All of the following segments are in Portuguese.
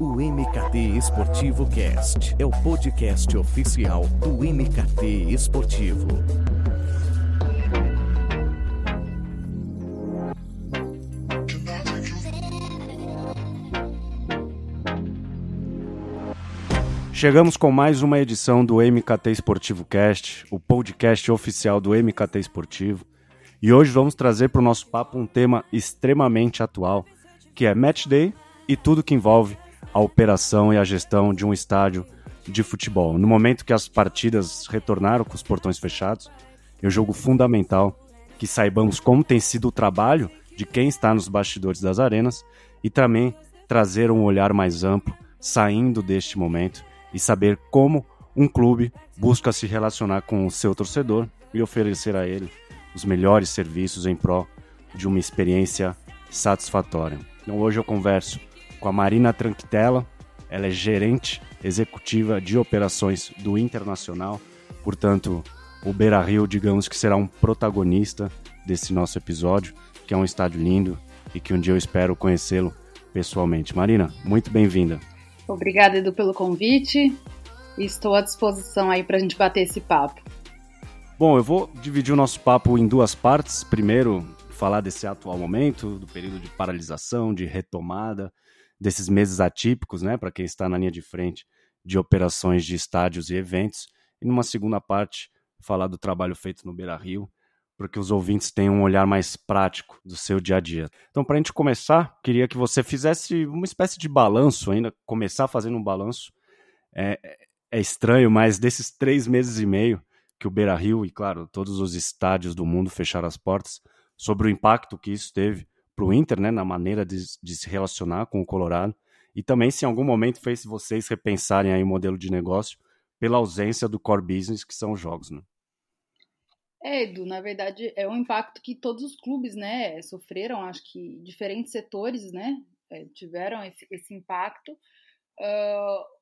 O MKT Esportivo Cast é o podcast oficial do MKT Esportivo. Chegamos com mais uma edição do MKT Esportivo Cast, o podcast oficial do MKT Esportivo. E hoje vamos trazer para o nosso papo um tema extremamente atual, que é Match Day e tudo que envolve a operação e a gestão de um estádio de futebol. No momento que as partidas retornaram com os portões fechados, eu jogo fundamental que saibamos como tem sido o trabalho de quem está nos bastidores das arenas e também trazer um olhar mais amplo saindo deste momento e saber como um clube busca se relacionar com o seu torcedor e oferecer a ele os melhores serviços em prol de uma experiência satisfatória. Então hoje eu converso com a Marina Tranquitella, ela é gerente executiva de operações do Internacional, portanto, o Beira Rio, digamos que será um protagonista desse nosso episódio, que é um estádio lindo e que um dia eu espero conhecê-lo pessoalmente. Marina, muito bem-vinda. Obrigada, Edu, pelo convite. Estou à disposição aí para a gente bater esse papo. Bom, eu vou dividir o nosso papo em duas partes. Primeiro, falar desse atual momento, do período de paralisação, de retomada, desses meses atípicos, né, para quem está na linha de frente de operações de estádios e eventos. E numa segunda parte, falar do trabalho feito no Beira Rio, para que os ouvintes tenham um olhar mais prático do seu dia a dia. Então, para a gente começar, queria que você fizesse uma espécie de balanço ainda, começar fazendo um balanço. É, é estranho, mas desses três meses e meio, que o Beira Rio e, claro, todos os estádios do mundo fecharam as portas, sobre o impacto que isso teve para o Inter, né, na maneira de, de, se relacionar com o Colorado, e também se em algum momento fez vocês repensarem aí o modelo de negócio pela ausência do core business, que são os jogos, né? É, Edu, na verdade é um impacto que todos os clubes, né, sofreram, acho que diferentes setores, né, é, tiveram esse, esse impacto. Uh,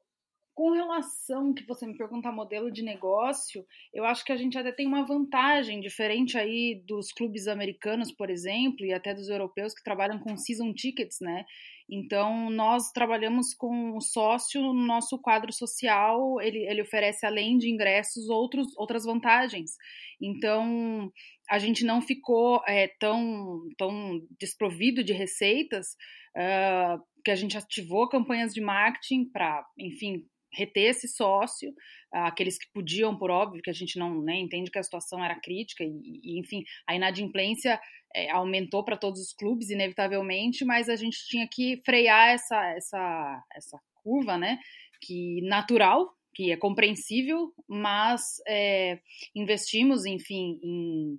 com relação que você me pergunta modelo de negócio, eu acho que a gente até tem uma vantagem diferente aí dos clubes americanos, por exemplo, e até dos europeus que trabalham com season tickets, né? Então, nós trabalhamos com o sócio no nosso quadro social, ele, ele oferece, além de ingressos, outros, outras vantagens. Então, a gente não ficou é, tão, tão desprovido de receitas, uh, que a gente ativou campanhas de marketing para, enfim, reter esse sócio, aqueles que podiam, por óbvio, que a gente não né, entende que a situação era crítica, e, e enfim, a inadimplência é, aumentou para todos os clubes, inevitavelmente, mas a gente tinha que frear essa, essa, essa curva, né, que natural, que é compreensível, mas é, investimos, enfim, em,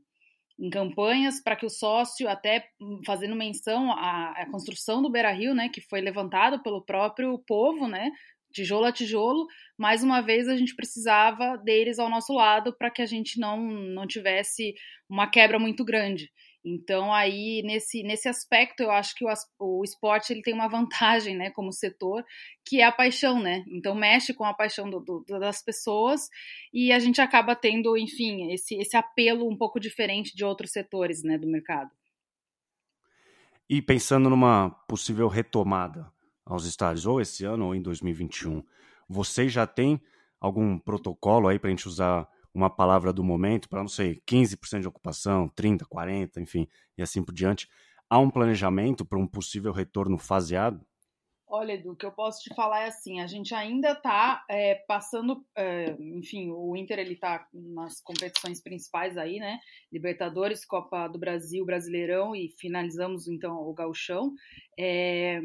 em campanhas para que o sócio, até fazendo menção à, à, construção do Beira Rio, né, que foi levantado pelo próprio povo, né, tijolo a tijolo, mais uma vez a gente precisava deles ao nosso lado para que a gente não, não tivesse uma quebra muito grande. Então aí nesse, nesse aspecto eu acho que o, o esporte ele tem uma vantagem, né, como setor, que é a paixão, né? Então mexe com a paixão do, do, das pessoas e a gente acaba tendo, enfim, esse, esse apelo um pouco diferente de outros setores, né, do mercado. E pensando numa possível retomada, aos estádios, ou esse ano ou em 2021. Vocês já têm algum protocolo aí para a gente usar uma palavra do momento, para não sei, 15% de ocupação, 30%, 40%, enfim, e assim por diante? Há um planejamento para um possível retorno faseado? Olha, Edu, o que eu posso te falar é assim, a gente ainda está é, passando, é, enfim, o Inter ele está nas competições principais aí, né? Libertadores, Copa do Brasil, Brasileirão e finalizamos então o Gauchão. É,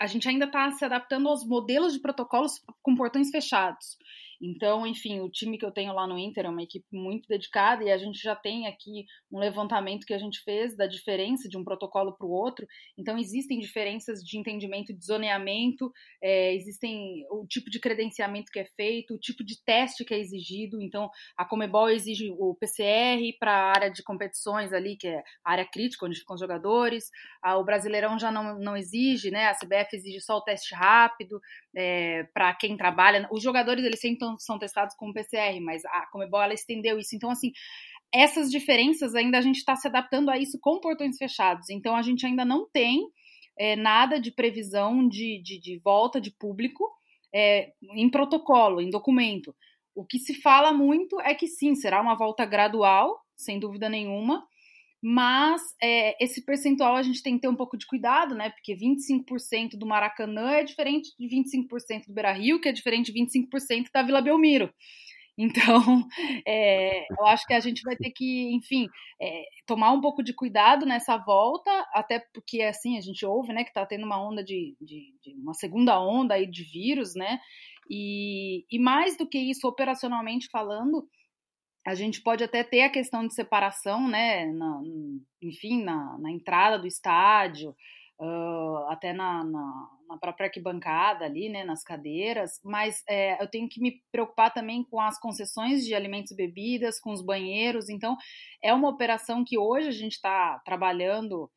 a gente ainda está se adaptando aos modelos de protocolos com portões fechados. Então, enfim, o time que eu tenho lá no Inter é uma equipe muito dedicada e a gente já tem aqui um levantamento que a gente fez da diferença de um protocolo para o outro. Então, existem diferenças de entendimento de zoneamento, é, existem o tipo de credenciamento que é feito, o tipo de teste que é exigido. Então, a Comebol exige o PCR para a área de competições ali, que é a área crítica, onde ficam os jogadores. O Brasileirão já não, não exige, né? A CBF exige só o teste rápido é, para quem trabalha. Os jogadores eles sempre são testados com PCR, mas a Comebol ela estendeu isso. Então, assim, essas diferenças ainda a gente está se adaptando a isso com portões fechados. Então, a gente ainda não tem é, nada de previsão de, de, de volta de público é, em protocolo, em documento. O que se fala muito é que sim, será uma volta gradual, sem dúvida nenhuma, mas é, esse percentual a gente tem que ter um pouco de cuidado, né? Porque 25% do Maracanã é diferente de 25% do Beira Rio, que é diferente de 25% da Vila Belmiro. Então, é, eu acho que a gente vai ter que, enfim, é, tomar um pouco de cuidado nessa volta, até porque, assim, a gente ouve, né, que está tendo uma onda de, de, de, uma segunda onda aí de vírus, né, e, e mais do que isso, operacionalmente falando, a gente pode até ter a questão de separação, né, na, enfim, na, na entrada do estádio, uh, até na, na, na, própria arquibancada ali, né, nas cadeiras, mas é, eu tenho que me preocupar também com as concessões de alimentos e bebidas, com os banheiros, então é uma operação que hoje a gente está trabalhando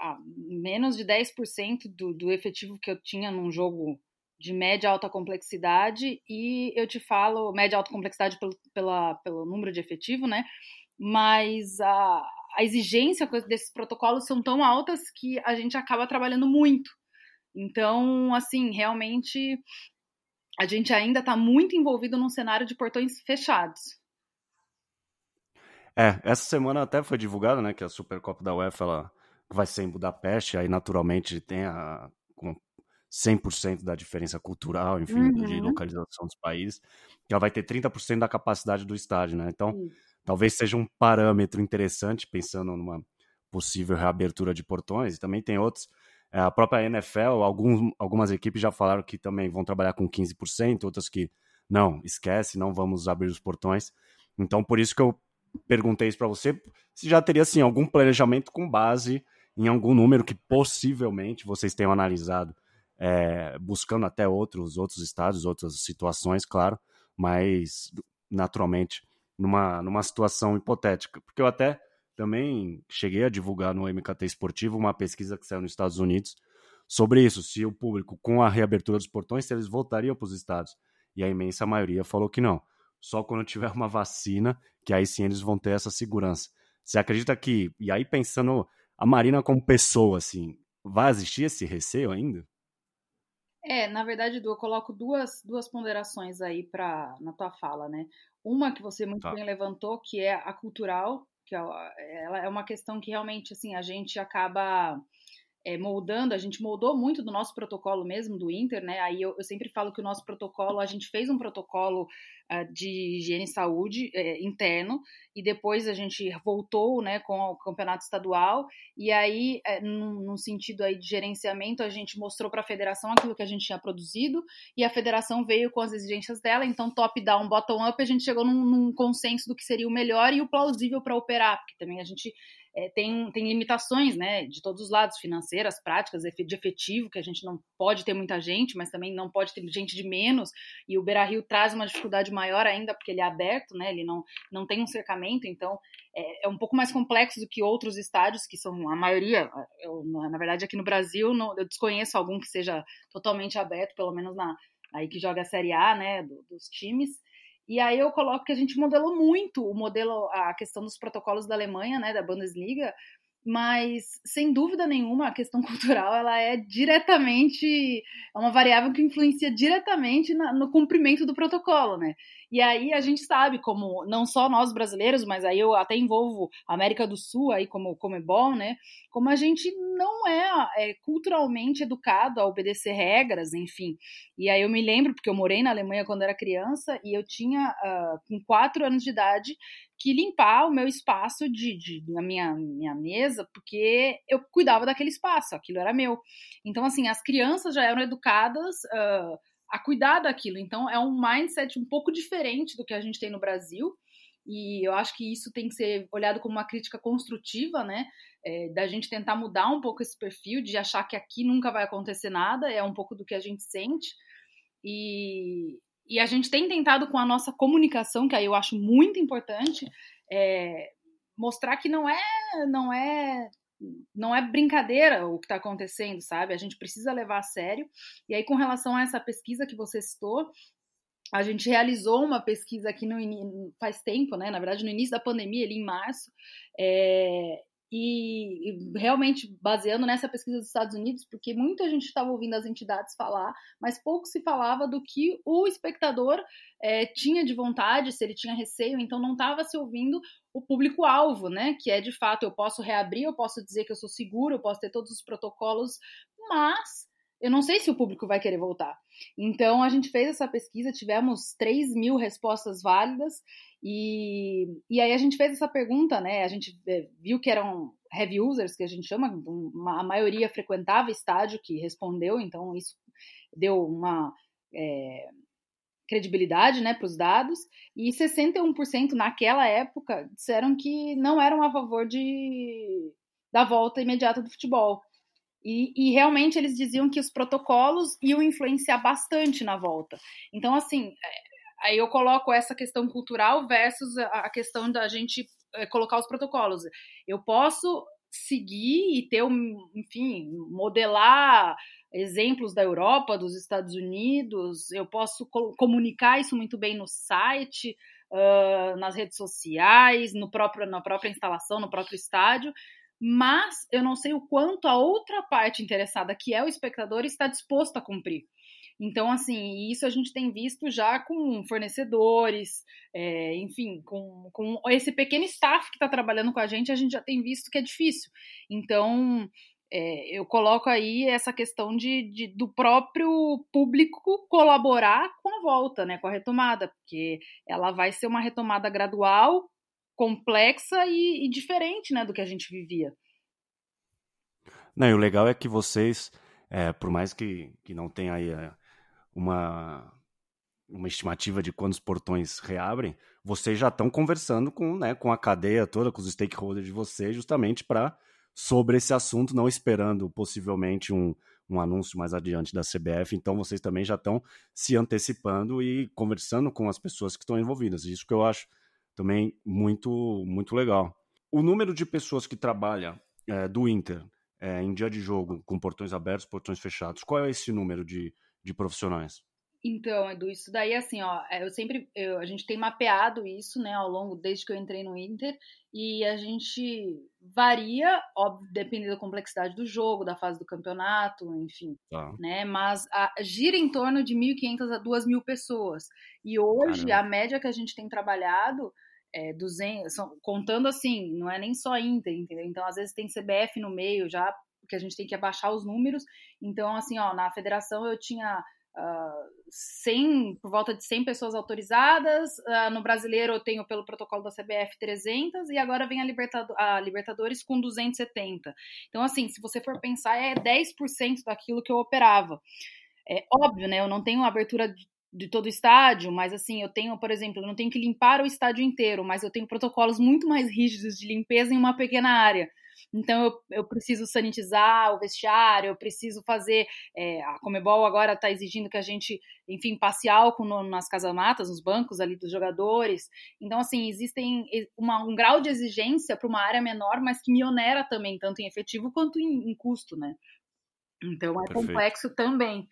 a menos de 10% do, do efetivo que eu tinha num jogo de média alta complexidade e eu te falo média alta complexidade pelo, pela, pelo número de efetivo, né? Mas a, a exigência desses protocolos são tão altas que a gente acaba trabalhando muito. Então, assim, realmente a gente ainda está muito envolvido num cenário de portões fechados. É, essa semana até foi divulgado, né, que a Supercopa da UEFA ela vai ser em Budapeste, aí naturalmente tem a 100% da diferença cultural, enfim, uhum. de localização dos países, que ela vai ter 30% da capacidade do estádio, né? Então, uhum talvez seja um parâmetro interessante, pensando numa possível reabertura de portões. E também tem outros. É, a própria NFL, algumas equipes já falaram que também vão trabalhar com 15%, outras que não, esquece, não vamos abrir os portões. Então, por isso que eu perguntei isso para você, se já teria assim, algum planejamento com base em algum número que possivelmente vocês tenham analisado, é, buscando até outros, outros estados, outras situações, claro, mas naturalmente numa, numa situação hipotética. Porque eu até também cheguei a divulgar no MKT Esportivo uma pesquisa que saiu nos Estados Unidos sobre isso, se o público, com a reabertura dos portões, se eles voltariam para os estados. E a imensa maioria falou que não. Só quando tiver uma vacina, que aí sim eles vão ter essa segurança. Você acredita que, e aí pensando a Marina como pessoa, assim, vai existir esse receio ainda? É, na verdade, Edu, eu coloco duas, duas ponderações aí pra, na tua fala, né? Uma que você muito tá. bem levantou, que é a cultural, que é, ela é uma questão que realmente, assim, a gente acaba é, moldando, a gente moldou muito do nosso protocolo mesmo, do Inter, né? Aí eu, eu sempre falo que o nosso protocolo, a gente fez um protocolo uh, de higiene e saúde é, interno, e depois a gente voltou, né, com o campeonato estadual, e aí, é, num, num, sentido aí de gerenciamento, a gente mostrou para a federação aquilo que a gente tinha produzido, e a federação veio com as exigências dela, então top-down, bottom-up, a gente chegou num, num consenso do que seria o melhor e o plausível para operar, porque também a gente é, tem, tem limitações, né, de todos os lados, financeiras, práticas, de efetivo, que a gente não pode ter muita gente, mas também não pode ter gente de menos, e o Beira Rio traz uma dificuldade maior ainda, porque ele é aberto, né, ele não, não tem um cercamento, então é, é um pouco mais complexo do que outros estádios, que são a maioria, eu, na verdade aqui no Brasil, não, eu desconheço algum que seja totalmente aberto, pelo menos na, aí que joga a Série A, né, do, dos times, e aí eu coloco que a gente modelou muito o modelo, a questão dos protocolos da Alemanha, né, da Bundesliga, mas sem dúvida nenhuma a questão cultural ela é diretamente é uma variável que influencia diretamente na, no cumprimento do protocolo, né? E aí a gente sabe como não só nós brasileiros, mas aí eu até envolvo a América do Sul aí como como é bom, né? Como a gente não é, é culturalmente educado a obedecer regras, enfim. E aí eu me lembro porque eu morei na Alemanha quando era criança e eu tinha uh, com quatro anos de idade que limpar o meu espaço de, de, na minha, minha mesa, porque eu cuidava daquele espaço, aquilo era meu. Então, assim, as crianças já eram educadas uh, a cuidar daquilo. Então, é um mindset um pouco diferente do que a gente tem no Brasil. E eu acho que isso tem que ser olhado como uma crítica construtiva, né? É, da gente tentar mudar um pouco esse perfil, de achar que aqui nunca vai acontecer nada, é um pouco do que a gente sente. E, e a gente tem tentado com a nossa comunicação, que aí eu acho muito importante, é, mostrar que não é, não é, não é brincadeira o que está acontecendo, sabe? A gente precisa levar a sério. E aí, com relação a essa pesquisa que você citou, a gente realizou uma pesquisa aqui no faz tempo, né? Na verdade, no início da pandemia, ali em março, é, e, realmente baseando nessa pesquisa dos Estados Unidos, porque muita gente estava ouvindo as entidades falar, mas pouco se falava do que o espectador é, tinha de vontade, se ele tinha receio, então não estava se ouvindo o público-alvo, né? Que é de fato, eu posso reabrir, eu posso dizer que eu sou seguro, eu posso ter todos os protocolos, mas eu não sei se o público vai querer voltar. Então, a gente fez essa pesquisa, tivemos 3 mil respostas válidas, e, e aí a gente fez essa pergunta, né? A gente é, viu que eram heavy users, que a gente chama, uma, a maioria frequentava estádio que respondeu, então isso deu uma é, credibilidade né, para os dados, e 61% naquela época disseram que não eram a favor de, da volta imediata do futebol. E, e, realmente eles diziam que os protocolos iam influenciar bastante na volta. Então, assim, é, aí eu coloco essa questão cultural versus a questão da gente é, colocar os protocolos. Eu posso seguir e ter, enfim, modelar exemplos da Europa, dos Estados Unidos, eu posso comunicar isso muito bem no site, uh, nas redes sociais, no próprio, na própria instalação, no próprio estádio, mas eu não sei o quanto a outra parte interessada, que é o espectador, está disposto a cumprir. Então, assim, isso a gente tem visto já com fornecedores, é, enfim, com, com esse pequeno staff que está trabalhando com a gente, a gente já tem visto que é difícil. Então, é, eu coloco aí essa questão de, de, do próprio público colaborar com a volta, né, com a retomada, porque ela vai ser uma retomada gradual, complexa e, e diferente, né, do que a gente vivia. Não, e o legal é que vocês, é, por mais que, que não tenha aí é, uma, uma estimativa de quando os portões reabrem, vocês já estão conversando com, né, com a cadeia toda, com os stakeholders de vocês, justamente para sobre esse assunto, não esperando possivelmente um, um anúncio mais adiante da CBF. Então, vocês também já estão se antecipando e conversando com as pessoas que estão envolvidas. Isso que eu acho também muito, muito legal. O número de pessoas que trabalha é, do Inter é, em dia de jogo, com portões abertos, portões fechados, qual é esse número de, de profissionais? Então, Edu, isso daí, assim, ó, é, eu sempre, eu, a gente tem mapeado isso, né, ao longo, desde que eu entrei no Inter, e a gente varia, óbvio, dependendo da complexidade do jogo, da fase do campeonato, enfim, tá. né, mas a, gira em torno de 1.500 a 2.000 pessoas, e hoje, Caramba. a média que a gente tem trabalhado é 200, são, contando assim, não é nem só Inter, entendeu? Então, às vezes tem CBF no meio já, porque a gente tem que abaixar os números, então, assim, ó, na federação eu tinha uh, 100, por volta de 100 pessoas autorizadas. Uh, no brasileiro eu tenho pelo protocolo da CBF 300 e agora vem a, Libertado a Libertadores com 270. Então, assim, se você for pensar, é 10% daquilo que eu operava. É óbvio, né? Eu não tenho abertura de todo o estádio, mas assim, eu tenho, por exemplo, eu não tenho que limpar o estádio inteiro, mas eu tenho protocolos muito mais rígidos de limpeza em uma pequena área. Então eu, eu preciso sanitizar o vestiário, eu preciso fazer. É, a Comebol agora está exigindo que a gente, enfim, passe álcool no, nas casamatas, nos bancos ali dos jogadores. Então, assim, existem uma, um grau de exigência para uma área menor, mas que me onera também, tanto em efetivo quanto em, em custo, né? Então é Perfeito. complexo também.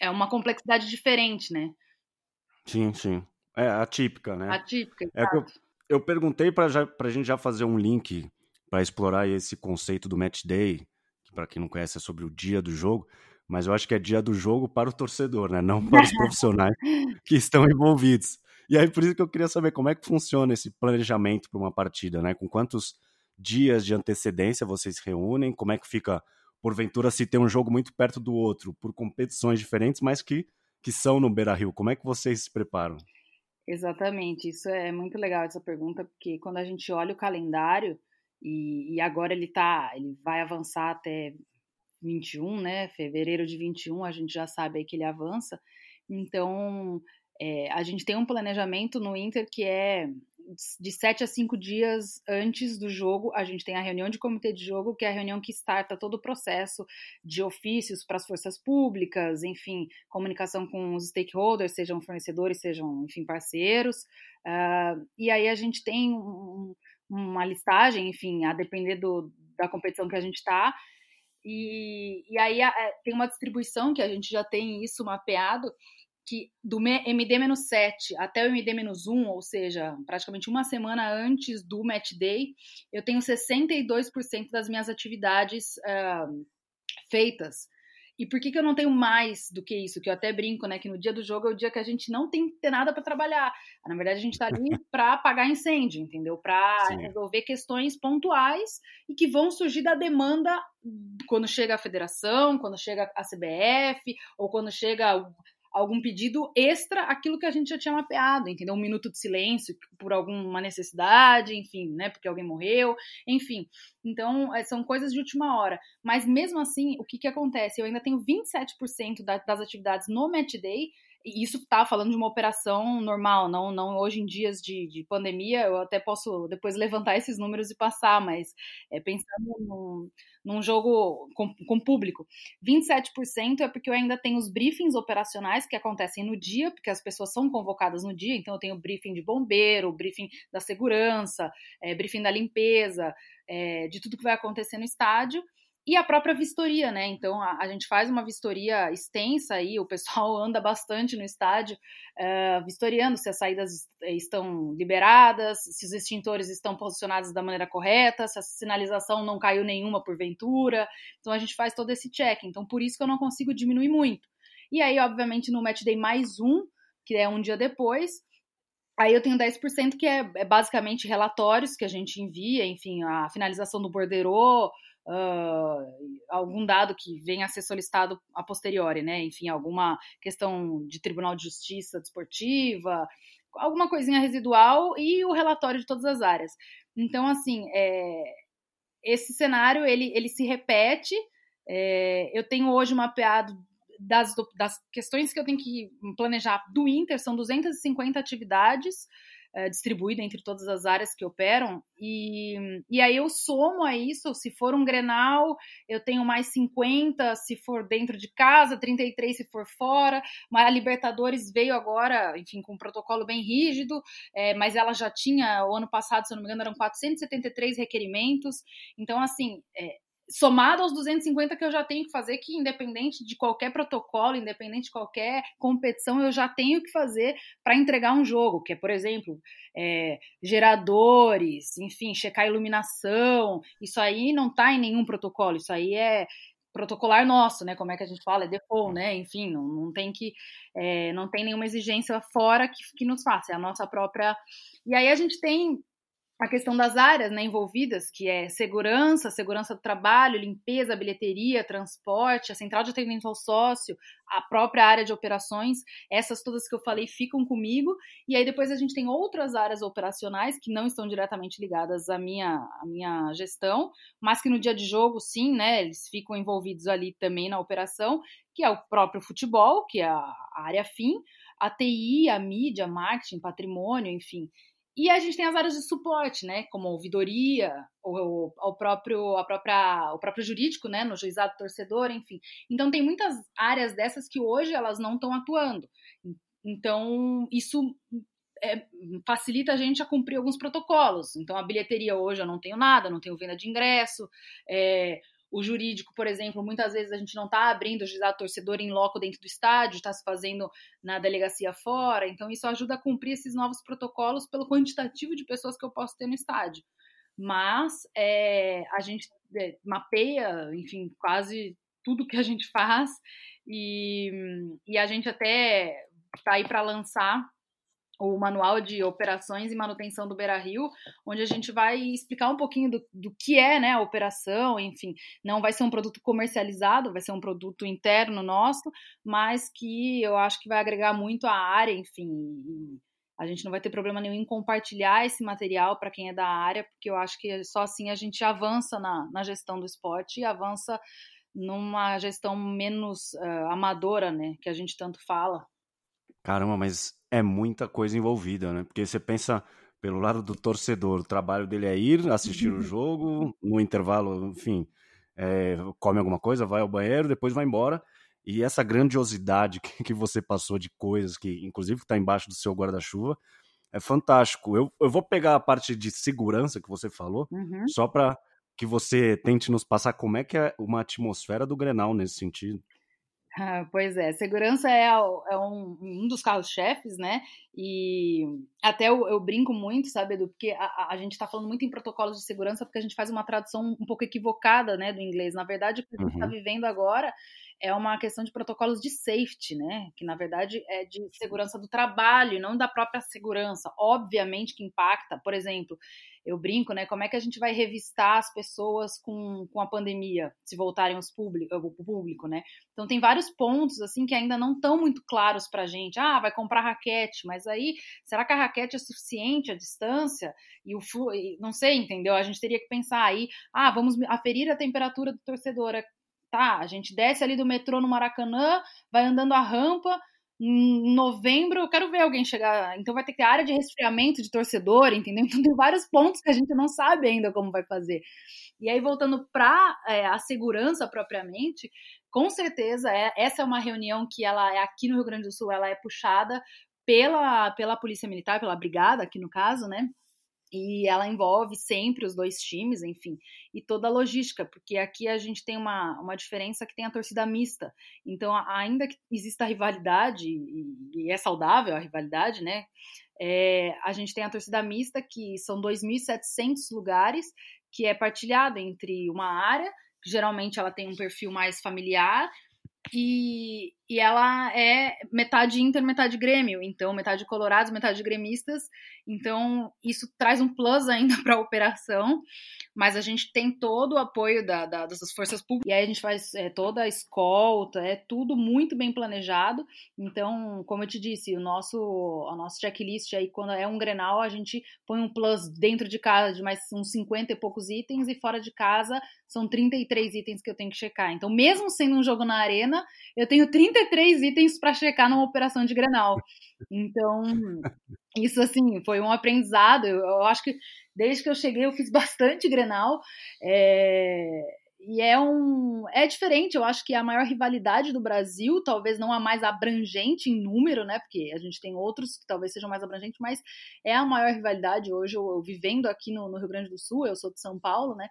É uma complexidade diferente, né? Sim, sim. É atípica, né? Atípica, é eu, eu perguntei para a gente já fazer um link para explorar esse conceito do match day, que para quem não conhece é sobre o dia do jogo, mas eu acho que é dia do jogo para o torcedor, né? Não para os profissionais que estão envolvidos. E aí por isso que eu queria saber como é que funciona esse planejamento para uma partida, né? Com quantos dias de antecedência vocês se reúnem? Como é que fica porventura se tem um jogo muito perto do outro, por competições diferentes, mas que que são no Beira-Rio? Como é que vocês se preparam? Exatamente, isso é muito legal essa pergunta, porque quando a gente olha o calendário, e, e agora ele tá, ele vai avançar até 21, né? Fevereiro de 21, a gente já sabe aí que ele avança. Então, é, a gente tem um planejamento no Inter que é de sete a cinco dias antes do jogo, a gente tem a reunião de comitê de jogo, que é a reunião que starta todo o processo de ofícios para as forças públicas, enfim, comunicação com os stakeholders, sejam fornecedores, sejam, enfim, parceiros. Uh, e aí a gente tem um, uma listagem, enfim, a depender do, da competição que a gente está. E, e aí a, é, tem uma distribuição que a gente já tem isso mapeado, que do MD-7 até o MD-1, ou seja, praticamente uma semana antes do match day, eu tenho 62% das minhas atividades uh, feitas. E por que, que eu não tenho mais do que isso? Que eu até brinco, né? Que no dia do jogo é o dia que a gente não tem que ter nada para trabalhar. Na verdade, a gente está ali para apagar incêndio, entendeu? Para resolver questões pontuais e que vão surgir da demanda quando chega a federação, quando chega a CBF, ou quando chega algum pedido extra aquilo que a gente já tinha mapeado, entendeu? Um minuto de silêncio por alguma necessidade, enfim, né? Porque alguém morreu, enfim. Então, é, são coisas de última hora. Mas mesmo assim, o que, que acontece? Eu ainda tenho 27% das atividades no Match Day isso está falando de uma operação normal, não, não hoje em dias de, de, pandemia, eu até posso depois levantar esses números e passar, mas é, pensando num, num jogo com, com público. 27% é porque eu ainda tenho os briefings operacionais que acontecem no dia, porque as pessoas são convocadas no dia, então eu tenho briefing de bombeiro, briefing da segurança, é, briefing da limpeza, é, de tudo que vai acontecer no estádio e a própria vistoria, né? Então a, a, gente faz uma vistoria extensa aí, o pessoal anda bastante no estádio, uh, vistoriando se as saídas estão liberadas, se os extintores estão posicionados da maneira correta, se a sinalização não caiu nenhuma porventura. Então a gente faz todo esse check. Então por isso que eu não consigo diminuir muito. E aí, obviamente, no match day mais um, que é um dia depois, Aí eu tenho 10% que é, é, basicamente relatórios que a gente envia, enfim, a finalização do borderô, uh, algum dado que venha a ser solicitado a posteriori, né? Enfim, alguma questão de Tribunal de Justiça desportiva, alguma coisinha residual e o relatório de todas as áreas. Então, assim, é, esse cenário ele, ele se repete. É, eu tenho hoje mapeado das, das questões que eu tenho que planejar do Inter, são 250 atividades é, distribuída entre todas as áreas que operam, e, e aí eu somo a isso, se for um Grenal, eu tenho mais 50 se for dentro de casa, 33 se for fora, mas a Libertadores veio agora, enfim, com um protocolo bem rígido, é, mas ela já tinha, o ano passado, se eu não me engano, eram 473 requerimentos, então, assim, é, somado aos 250 que eu já tenho que fazer, que independente de qualquer protocolo, independente de qualquer competição, eu já tenho que fazer para entregar um jogo, que é, por exemplo, é, geradores, enfim, checar iluminação, isso aí não está em nenhum protocolo, isso aí é protocolar nosso, né? Como é que a gente fala? É default, né? Enfim, não, não tem que é, não tem nenhuma exigência fora que, que nos faça, é a nossa própria. E aí a gente tem a questão das áreas né, envolvidas, que é segurança, segurança do trabalho, limpeza, bilheteria, transporte, a central de atendimento ao sócio, a própria área de operações, essas todas que eu falei ficam comigo, e aí depois a gente tem outras áreas operacionais que não estão diretamente ligadas à minha, à minha gestão, mas que no dia de jogo, sim, né, eles ficam envolvidos ali também na operação, que é o próprio futebol, que é a área fim, a TI, a mídia, marketing, patrimônio, enfim. E a gente tem as áreas de suporte, né, como ouvidoria, ou, o próprio, a própria, o próprio jurídico, né, no juizado torcedor, enfim. Então tem muitas áreas dessas que hoje elas não estão atuando. Então isso é, facilita a gente a cumprir alguns protocolos. Então a bilheteria hoje eu não tenho nada, não tenho venda de ingresso, é, o jurídico, por exemplo, muitas vezes a gente não está abrindo o juizado torcedor em loco dentro do estádio, está se fazendo na delegacia fora, então isso ajuda a cumprir esses novos protocolos pelo quantitativo de pessoas que eu posso ter no estádio. Mas é, a gente é, mapeia, enfim, quase tudo que a gente faz e, e a gente até está aí para lançar o manual de operações e manutenção do Beira Rio, onde a gente vai explicar um pouquinho do, do que é né, a operação, enfim, não vai ser um produto comercializado, vai ser um produto interno nosso, mas que eu acho que vai agregar muito à área, enfim, a gente não vai ter problema nenhum em compartilhar esse material para quem é da área, porque eu acho que só assim a gente avança na, na gestão do esporte e avança numa gestão menos uh, amadora, né, que a gente tanto fala. Caramba, mas é muita coisa envolvida, né? Porque você pensa pelo lado do torcedor, o trabalho dele é ir assistir o jogo, no intervalo, enfim, é, come alguma coisa, vai ao banheiro, depois vai embora. E essa grandiosidade que, que você passou de coisas que, inclusive, está embaixo do seu guarda-chuva, é fantástico. Eu, eu vou pegar a parte de segurança que você falou, uhum. só para que você tente nos passar como é que é uma atmosfera do Grenal nesse sentido. Ah, pois é, segurança é, é um, um, dos carros-chefes, né? E até eu, eu, brinco muito, sabe, Edu? Porque a, a gente está falando muito em protocolos de segurança porque a gente faz uma tradução um pouco equivocada, né, do inglês. Na verdade, o que a gente está uhum. vivendo agora é uma questão de protocolos de safety, né? Que na verdade é de segurança do trabalho, não da própria segurança. Obviamente que impacta, por exemplo, eu brinco, né? Como é que a gente vai revistar as pessoas com, com a pandemia, se voltarem aos público, público, né? Então tem vários pontos assim que ainda não estão muito claros para a gente. Ah, vai comprar raquete, mas aí será que a raquete é suficiente a distância e o não sei, entendeu? A gente teria que pensar aí, ah, vamos aferir a temperatura do torcedor. Tá, a gente desce ali do metrô no Maracanã, vai andando a rampa, em novembro eu quero ver alguém chegar. Então vai ter que ter área de resfriamento de torcedor, entendeu? Então tem vários pontos que a gente não sabe ainda como vai fazer. E aí, voltando para é, a segurança propriamente, com certeza é, essa é uma reunião que ela é aqui no Rio Grande do Sul, ela é puxada pela, pela Polícia Militar, pela Brigada, aqui no caso, né? E ela envolve sempre os dois times, enfim, e toda a logística, porque aqui a gente tem uma, uma diferença que tem a torcida mista. Então, ainda que exista rivalidade, e, é saudável a rivalidade, né? É, a gente tem a torcida mista, que são 2.700 lugares, que é partilhada entre uma área, que geralmente ela tem um perfil mais familiar, e, e ela é metade Inter, metade Grêmio, então metade colorados, metade gremistas, então isso traz um plus ainda para a operação, mas a gente tem todo o apoio da, da, das forças públicas, e aí a gente faz é, toda a escolta, é tudo muito bem planejado, então, como eu te disse, o nosso, o nosso checklist aí, quando é um Grenal, a gente põe um plus dentro de casa de mais uns 50 e poucos itens, e fora de casa são 33 itens que eu tenho que checar, então mesmo sendo um jogo na arena, eu tenho 33 itens para checar numa operação de Grenal. Então, isso assim, foi um aprendizado. Eu, eu, acho que desde que eu cheguei eu fiz bastante Grenal. É, e é um é diferente, eu acho que a maior rivalidade do Brasil, talvez não a mais abrangente em número, né? Porque a gente tem outros que talvez sejam mais abrangentes, mas é a maior rivalidade hoje. Eu, eu vivendo aqui no, no, Rio Grande do Sul, eu sou de São Paulo, né?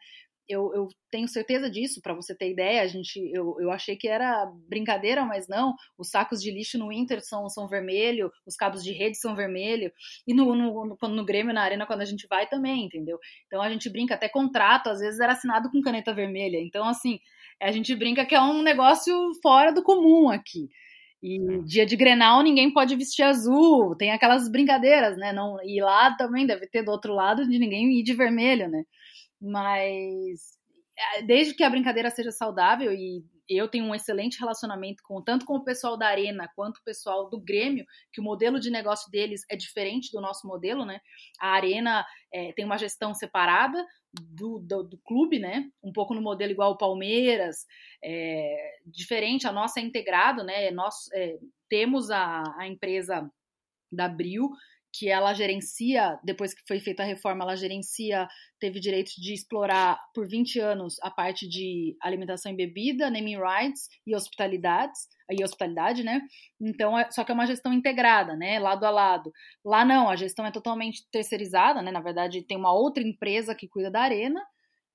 Eu, eu tenho certeza disso, para você ter ideia, a gente, eu, eu achei que era brincadeira, mas não, os sacos de lixo no Inter são, são vermelho, os cabos de rede são vermelho, e no, no, no, no Grêmio, na Arena, quando a gente vai também, entendeu? Então a gente brinca, até contrato, às vezes era assinado com caneta vermelha, então assim, a gente brinca que é um negócio fora do comum aqui. E dia de Grenal ninguém pode vestir azul, tem aquelas brincadeiras, né? Não, e lá também deve ter do outro lado de ninguém ir de vermelho, né? Mas é, desde que a brincadeira seja saudável e eu tenho um excelente relacionamento com tanto com o pessoal da Arena quanto o pessoal do Grêmio, que o modelo de negócio deles é diferente do nosso modelo, né? A Arena é, tem uma gestão separada do, do, do, clube, né? Um pouco no modelo igual o Palmeiras, é, diferente. A nossa é integrado, né? Nós é, temos a, a empresa da Bril, que ela gerencia, depois que foi feita a reforma, ela gerencia, teve direito de explorar por 20 anos a parte de alimentação e bebida, naming rights e hospitalidades, e hospitalidade, né? Então, é, só que é uma gestão integrada, né? Lado a lado. Lá não, a gestão é totalmente terceirizada, né? Na verdade, tem uma outra empresa que cuida da arena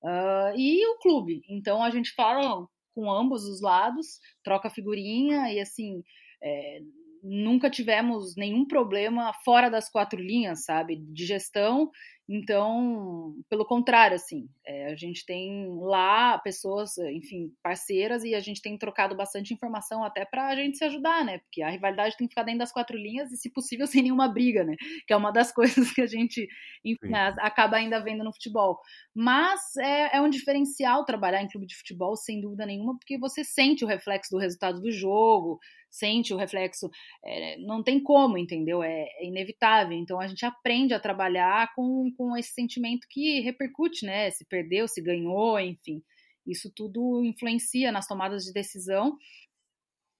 uh, e o clube. Então, a gente fala com ambos os lados, troca figurinha e assim. É, nunca tivemos nenhum problema fora das quatro linhas, sabe, de gestão. Então, pelo contrário, assim, é, a gente tem lá pessoas, enfim, parceiras e a gente tem trocado bastante informação até para a gente se ajudar, né? Porque a rivalidade tem que ficar dentro das quatro linhas e, se possível, sem nenhuma briga, né? Que é uma das coisas que a gente, enfim, acaba ainda vendo no futebol. Mas é, é um diferencial trabalhar em clube de futebol, sem dúvida nenhuma, porque você sente o reflexo do resultado do jogo, sente o reflexo, é, não tem como, entendeu? É, é, inevitável. Então a gente aprende a trabalhar com, com esse sentimento que repercute, né? Se perdeu, se ganhou, enfim. Isso tudo influencia nas tomadas de decisão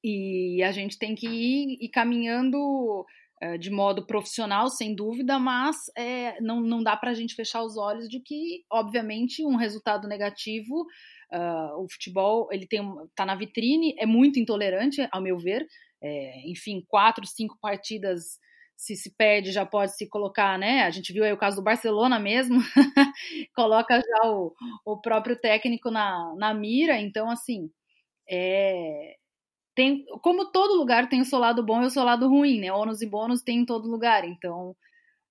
e a gente tem que ir, ir caminhando é, de modo profissional, sem dúvida, mas é, não, não dá para a gente fechar os olhos de que, obviamente, um resultado negativo Uh, o futebol ele tem tá na vitrine, é muito intolerante, ao meu ver. É, enfim, quatro, cinco partidas se se perde já pode se colocar, né? A gente viu aí o caso do Barcelona mesmo, coloca já o, o próprio técnico na, na mira. Então, assim, é, tem, como todo lugar tem o seu lado bom e o seu lado ruim, né? Ônus e bônus tem em todo lugar. Então,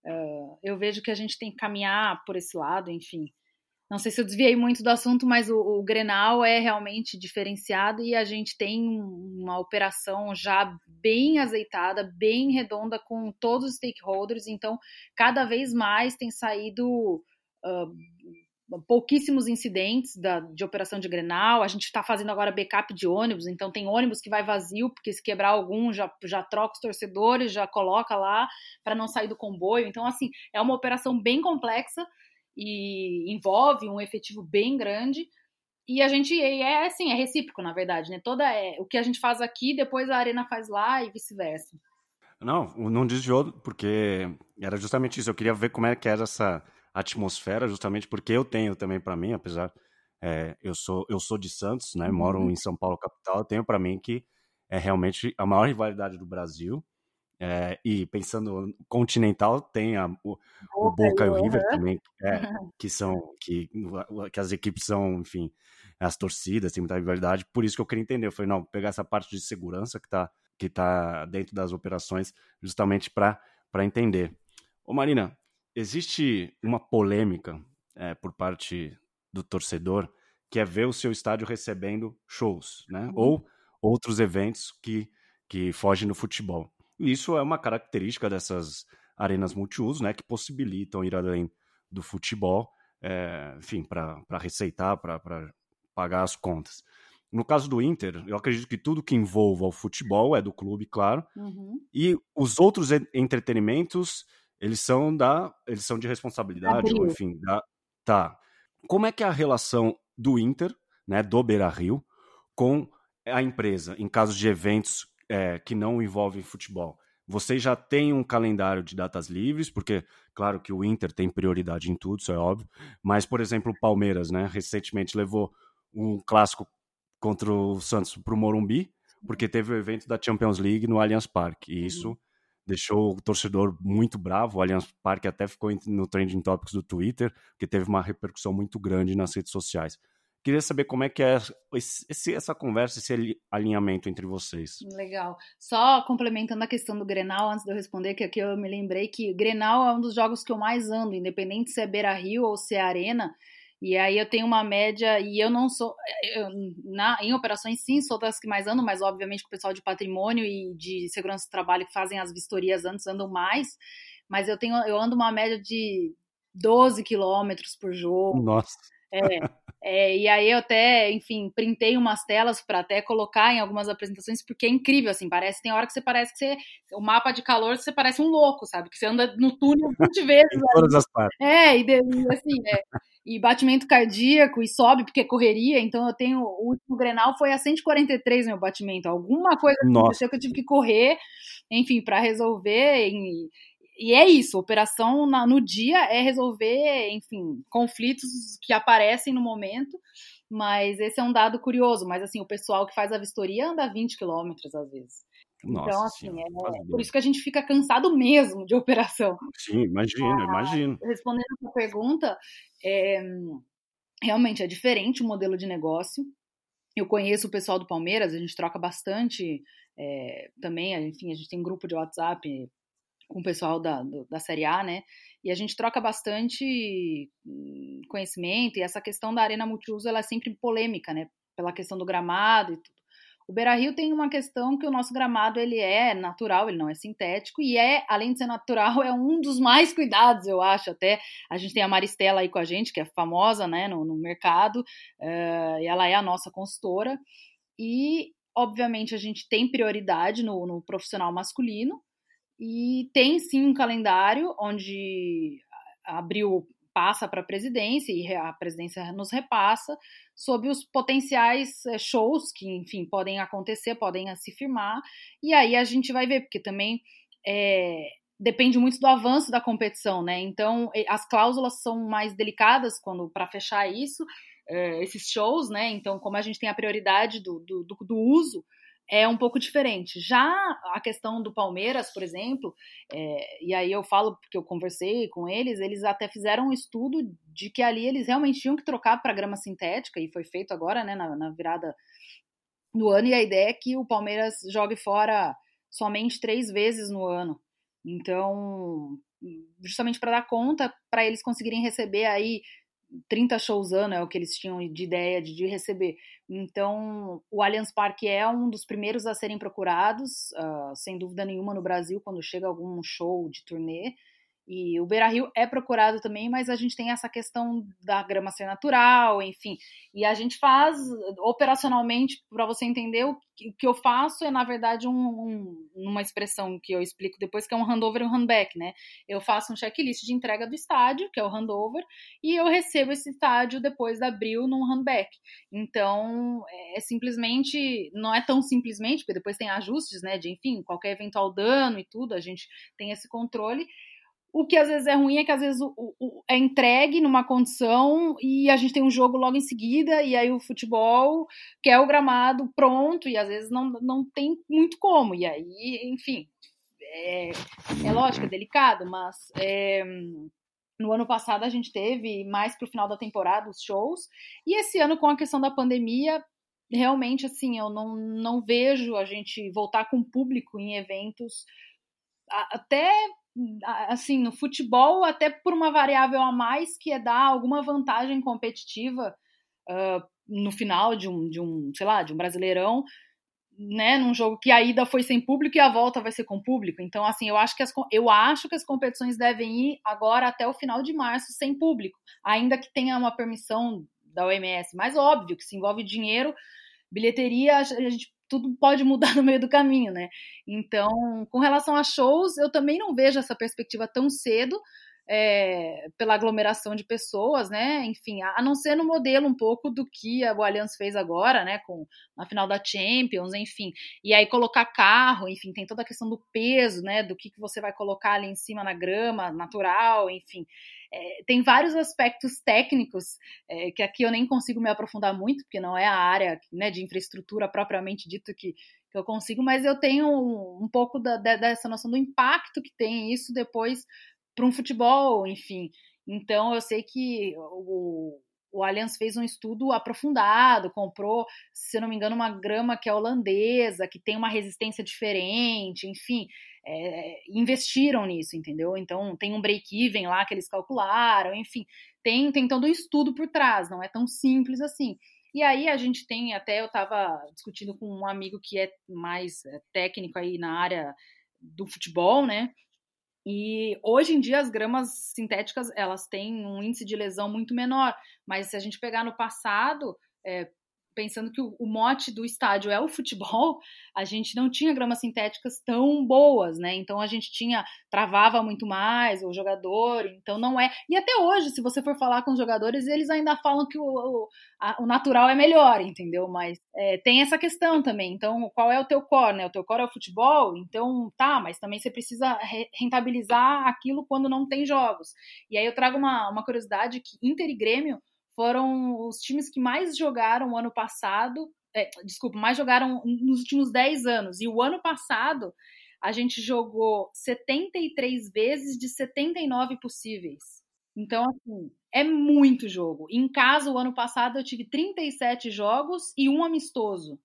uh, eu vejo que a gente tem que caminhar por esse lado, enfim. Não sei se eu desviei muito do assunto, mas o, o Grenal é realmente diferenciado e a gente tem uma operação já bem azeitada, bem redonda com todos os stakeholders. Então, cada vez mais tem saído uh, pouquíssimos incidentes da, de operação de Grenal. A gente está fazendo agora backup de ônibus, então tem ônibus que vai vazio, porque se quebrar algum, já, já troca os torcedores, já coloca lá para não sair do comboio. Então, assim, é uma operação bem complexa e envolve um efetivo bem grande. E a gente é assim, é recíproco, na verdade, né? Toda é, o que a gente faz aqui, depois a arena faz lá e vice-versa. Não, não desviou, porque era justamente isso. Eu queria ver como é que era essa atmosfera, justamente porque eu tenho também para mim, apesar é, eu sou eu sou de Santos, né? Moro uhum. em São Paulo capital. Eu tenho para mim que é realmente a maior rivalidade do Brasil. É, e pensando continental, tem a, o, o Boca e o River também, é, que são que, que as equipes são, enfim, as torcidas, tem muita rivalidade. Por isso que eu queria entender. Eu falei, não, pegar essa parte de segurança que está que tá dentro das operações, justamente para entender. Ô Marina, existe uma polêmica é, por parte do torcedor que é ver o seu estádio recebendo shows, né? Uhum. Ou outros eventos que, que fogem do futebol. Isso é uma característica dessas arenas multiuso, né? Que possibilitam ir além do futebol, é, enfim, para receitar, para pagar as contas. No caso do Inter, eu acredito que tudo que envolva o futebol é do clube, claro. Uhum. E os outros entretenimentos eles são da, eles são de responsabilidade, ou, enfim, da, tá. Como é que é a relação do Inter, né, do Beira Rio, com a empresa em caso de eventos é, que não envolvem futebol? Vocês já têm um calendário de datas livres, porque, claro que o Inter tem prioridade em tudo, isso é óbvio, mas, por exemplo, o Palmeiras, né, recentemente levou um clássico contra o Santos para o Morumbi, porque teve o evento da Champions League no Allianz Parque, e isso uhum deixou o torcedor muito bravo. O Allianz Parque até ficou no trending topics do Twitter, que teve uma repercussão muito grande nas redes sociais. Queria saber como é que é esse, essa conversa, esse alinhamento entre vocês. Legal. Só complementando a questão do Grenal, antes de eu responder, que aqui eu me lembrei que Grenal é um dos jogos que eu mais ando, independente se é Beira Rio ou se é Arena. E aí eu tenho uma média, e eu não sou. Eu, na, em operações, sim, sou das que mais andam, mas obviamente com o pessoal de patrimônio e de segurança do trabalho que fazem as vistorias antes andam mais. Mas eu tenho, eu ando uma média de 12 quilômetros por jogo. Nossa. É, é, e aí eu até, enfim, printei umas telas para até colocar em algumas apresentações, porque é incrível, assim, parece, tem hora que você parece que você, o mapa de calor, você parece um louco, sabe, que você anda no túnel 20 vezes. em todas as partes. É, e assim, é, e batimento cardíaco, e sobe porque é correria, então eu tenho, o último Grenal foi a 143 meu batimento, alguma coisa aconteceu que eu tive que correr, enfim, para resolver, e, e é isso, operação na, no dia é resolver, enfim, conflitos que aparecem no momento, mas esse é um dado curioso, mas assim, o pessoal que faz a vistoria anda 20 quilômetros às vezes. Nossa então, assim, é, é por isso que a gente fica cansado mesmo de operação. Sim, imagino, ah, imagino. Respondendo a sua pergunta, é, realmente é diferente o modelo de negócio. Eu conheço o pessoal do Palmeiras, a gente troca bastante é, também, enfim, a gente tem um grupo de WhatsApp com o pessoal da, da Série A, né? E a gente troca bastante hum, conhecimento e essa questão da arena multiuso ela é sempre polêmica, né? Pela questão do gramado e tudo. O Beira-Rio tem uma questão que o nosso gramado ele é natural, ele não é sintético e é, além de ser natural, é um dos mais cuidados, eu acho. Até a gente tem a Maristela aí com a gente, que é famosa, né, no, no mercado, uh, e ela é a nossa consultora. E obviamente a gente tem prioridade no, no profissional masculino, e tem sim um calendário onde abril passa para a presidência e a presidência nos repassa sobre os potenciais eh, shows que, enfim, podem acontecer, podem se firmar. E aí a gente vai ver, porque também é, depende muito do avanço da competição, né? Então as cláusulas são mais delicadas quando para fechar isso, é, esses shows, né? Então, como a gente tem a prioridade do, do, do uso é um pouco diferente. Já a questão do Palmeiras, por exemplo, é, e aí eu falo porque eu conversei com eles, eles até fizeram um estudo de que ali eles realmente tinham que trocar para grama sintética, e foi feito agora, né, na, na virada no ano, e a ideia é que o Palmeiras jogue fora somente três vezes no ano. Então, justamente para dar conta, para eles conseguirem receber aí 30 shows ano, é o que eles tinham de ideia de, de receber. Então, o Allianz Parque é um dos primeiros a serem procurados, uh, sem dúvida nenhuma, no Brasil, quando chega algum show de turnê. E o Beira Rio é procurado também, mas a gente tem essa questão da grama ser natural, enfim. E a gente faz operacionalmente, para você entender, o que eu faço é, na verdade, um, um, uma expressão que eu explico depois, que é um handover e um handback, né? Eu faço um checklist de entrega do estádio, que é o handover, e eu recebo esse estádio depois de abril num handback. Então, é simplesmente, não é tão simplesmente, porque depois tem ajustes, né? De, enfim, qualquer eventual dano e tudo, a gente tem esse controle o que às vezes é ruim é que às vezes o, o, é entregue numa condição e a gente tem um jogo logo em seguida, e aí o futebol quer o gramado pronto, e às vezes não, não tem muito como. E aí, enfim, é, é lógico, é delicado, mas é, no ano passado a gente teve mais para o final da temporada os shows, e esse ano, com a questão da pandemia, realmente assim, eu não, não vejo a gente voltar com público em eventos até assim, no futebol, até por uma variável a mais, que é dar alguma vantagem competitiva uh, no final de um, de um, sei lá, de um brasileirão, né, num jogo que a ida foi sem público e a volta vai ser com público. Então, assim, eu acho que as, eu acho que as competições devem ir agora até o final de março sem público, ainda que tenha uma permissão da OMS. Mas óbvio que se envolve dinheiro, bilheteria, a gente tudo pode mudar no meio do caminho, né? Então, com relação a shows, eu também não vejo essa perspectiva tão cedo. É, pela aglomeração de pessoas, né? Enfim, a, não ser no modelo um pouco do que a Allianz fez agora, né? Com na final da Champions, enfim. E aí colocar carro, enfim, tem toda a questão do peso, né? Do que, que você vai colocar ali em cima na grama natural, enfim. É, tem vários aspectos técnicos é, que aqui eu nem consigo me aprofundar muito, porque não é a área né, de infraestrutura propriamente dito que, que eu consigo, mas eu tenho um, um pouco da, dessa noção do impacto que tem isso depois para um futebol, enfim. Então eu sei que o, o Allianz fez um estudo aprofundado, comprou, se não me engano, uma grama que é holandesa, que tem uma resistência diferente, enfim é, investiram nisso, entendeu? Então tem um break-even lá que eles calcularam, enfim, tem, tem todo um estudo por trás, não é tão simples assim. E aí a gente tem, até eu estava discutindo com um amigo que é mais é, técnico aí na área do futebol, né? E hoje em dia as gramas sintéticas elas têm um índice de lesão muito menor, mas se a gente pegar no passado, é, pensando que o, mote do estádio é o futebol, a gente não tinha gramas sintéticas tão boas, né? Então a gente tinha travava muito mais o jogador, então não é. E até hoje, se você for falar com os jogadores, eles ainda falam que o, o, a, o natural é melhor, entendeu? Mas é, tem essa questão também. Então, qual é o teu core, né? O teu core é o futebol, então tá, mas também você precisa rentabilizar aquilo quando não tem jogos. E aí eu trago uma, uma curiosidade que Inter e Grêmio foram os times que mais jogaram ano passado, é, desculpa, mais jogaram nos últimos 10 anos. E o ano passado a gente jogou 73 vezes de 79 possíveis. Então, assim, é muito jogo. Em casa, o ano passado, eu tive 37 jogos e um amistoso.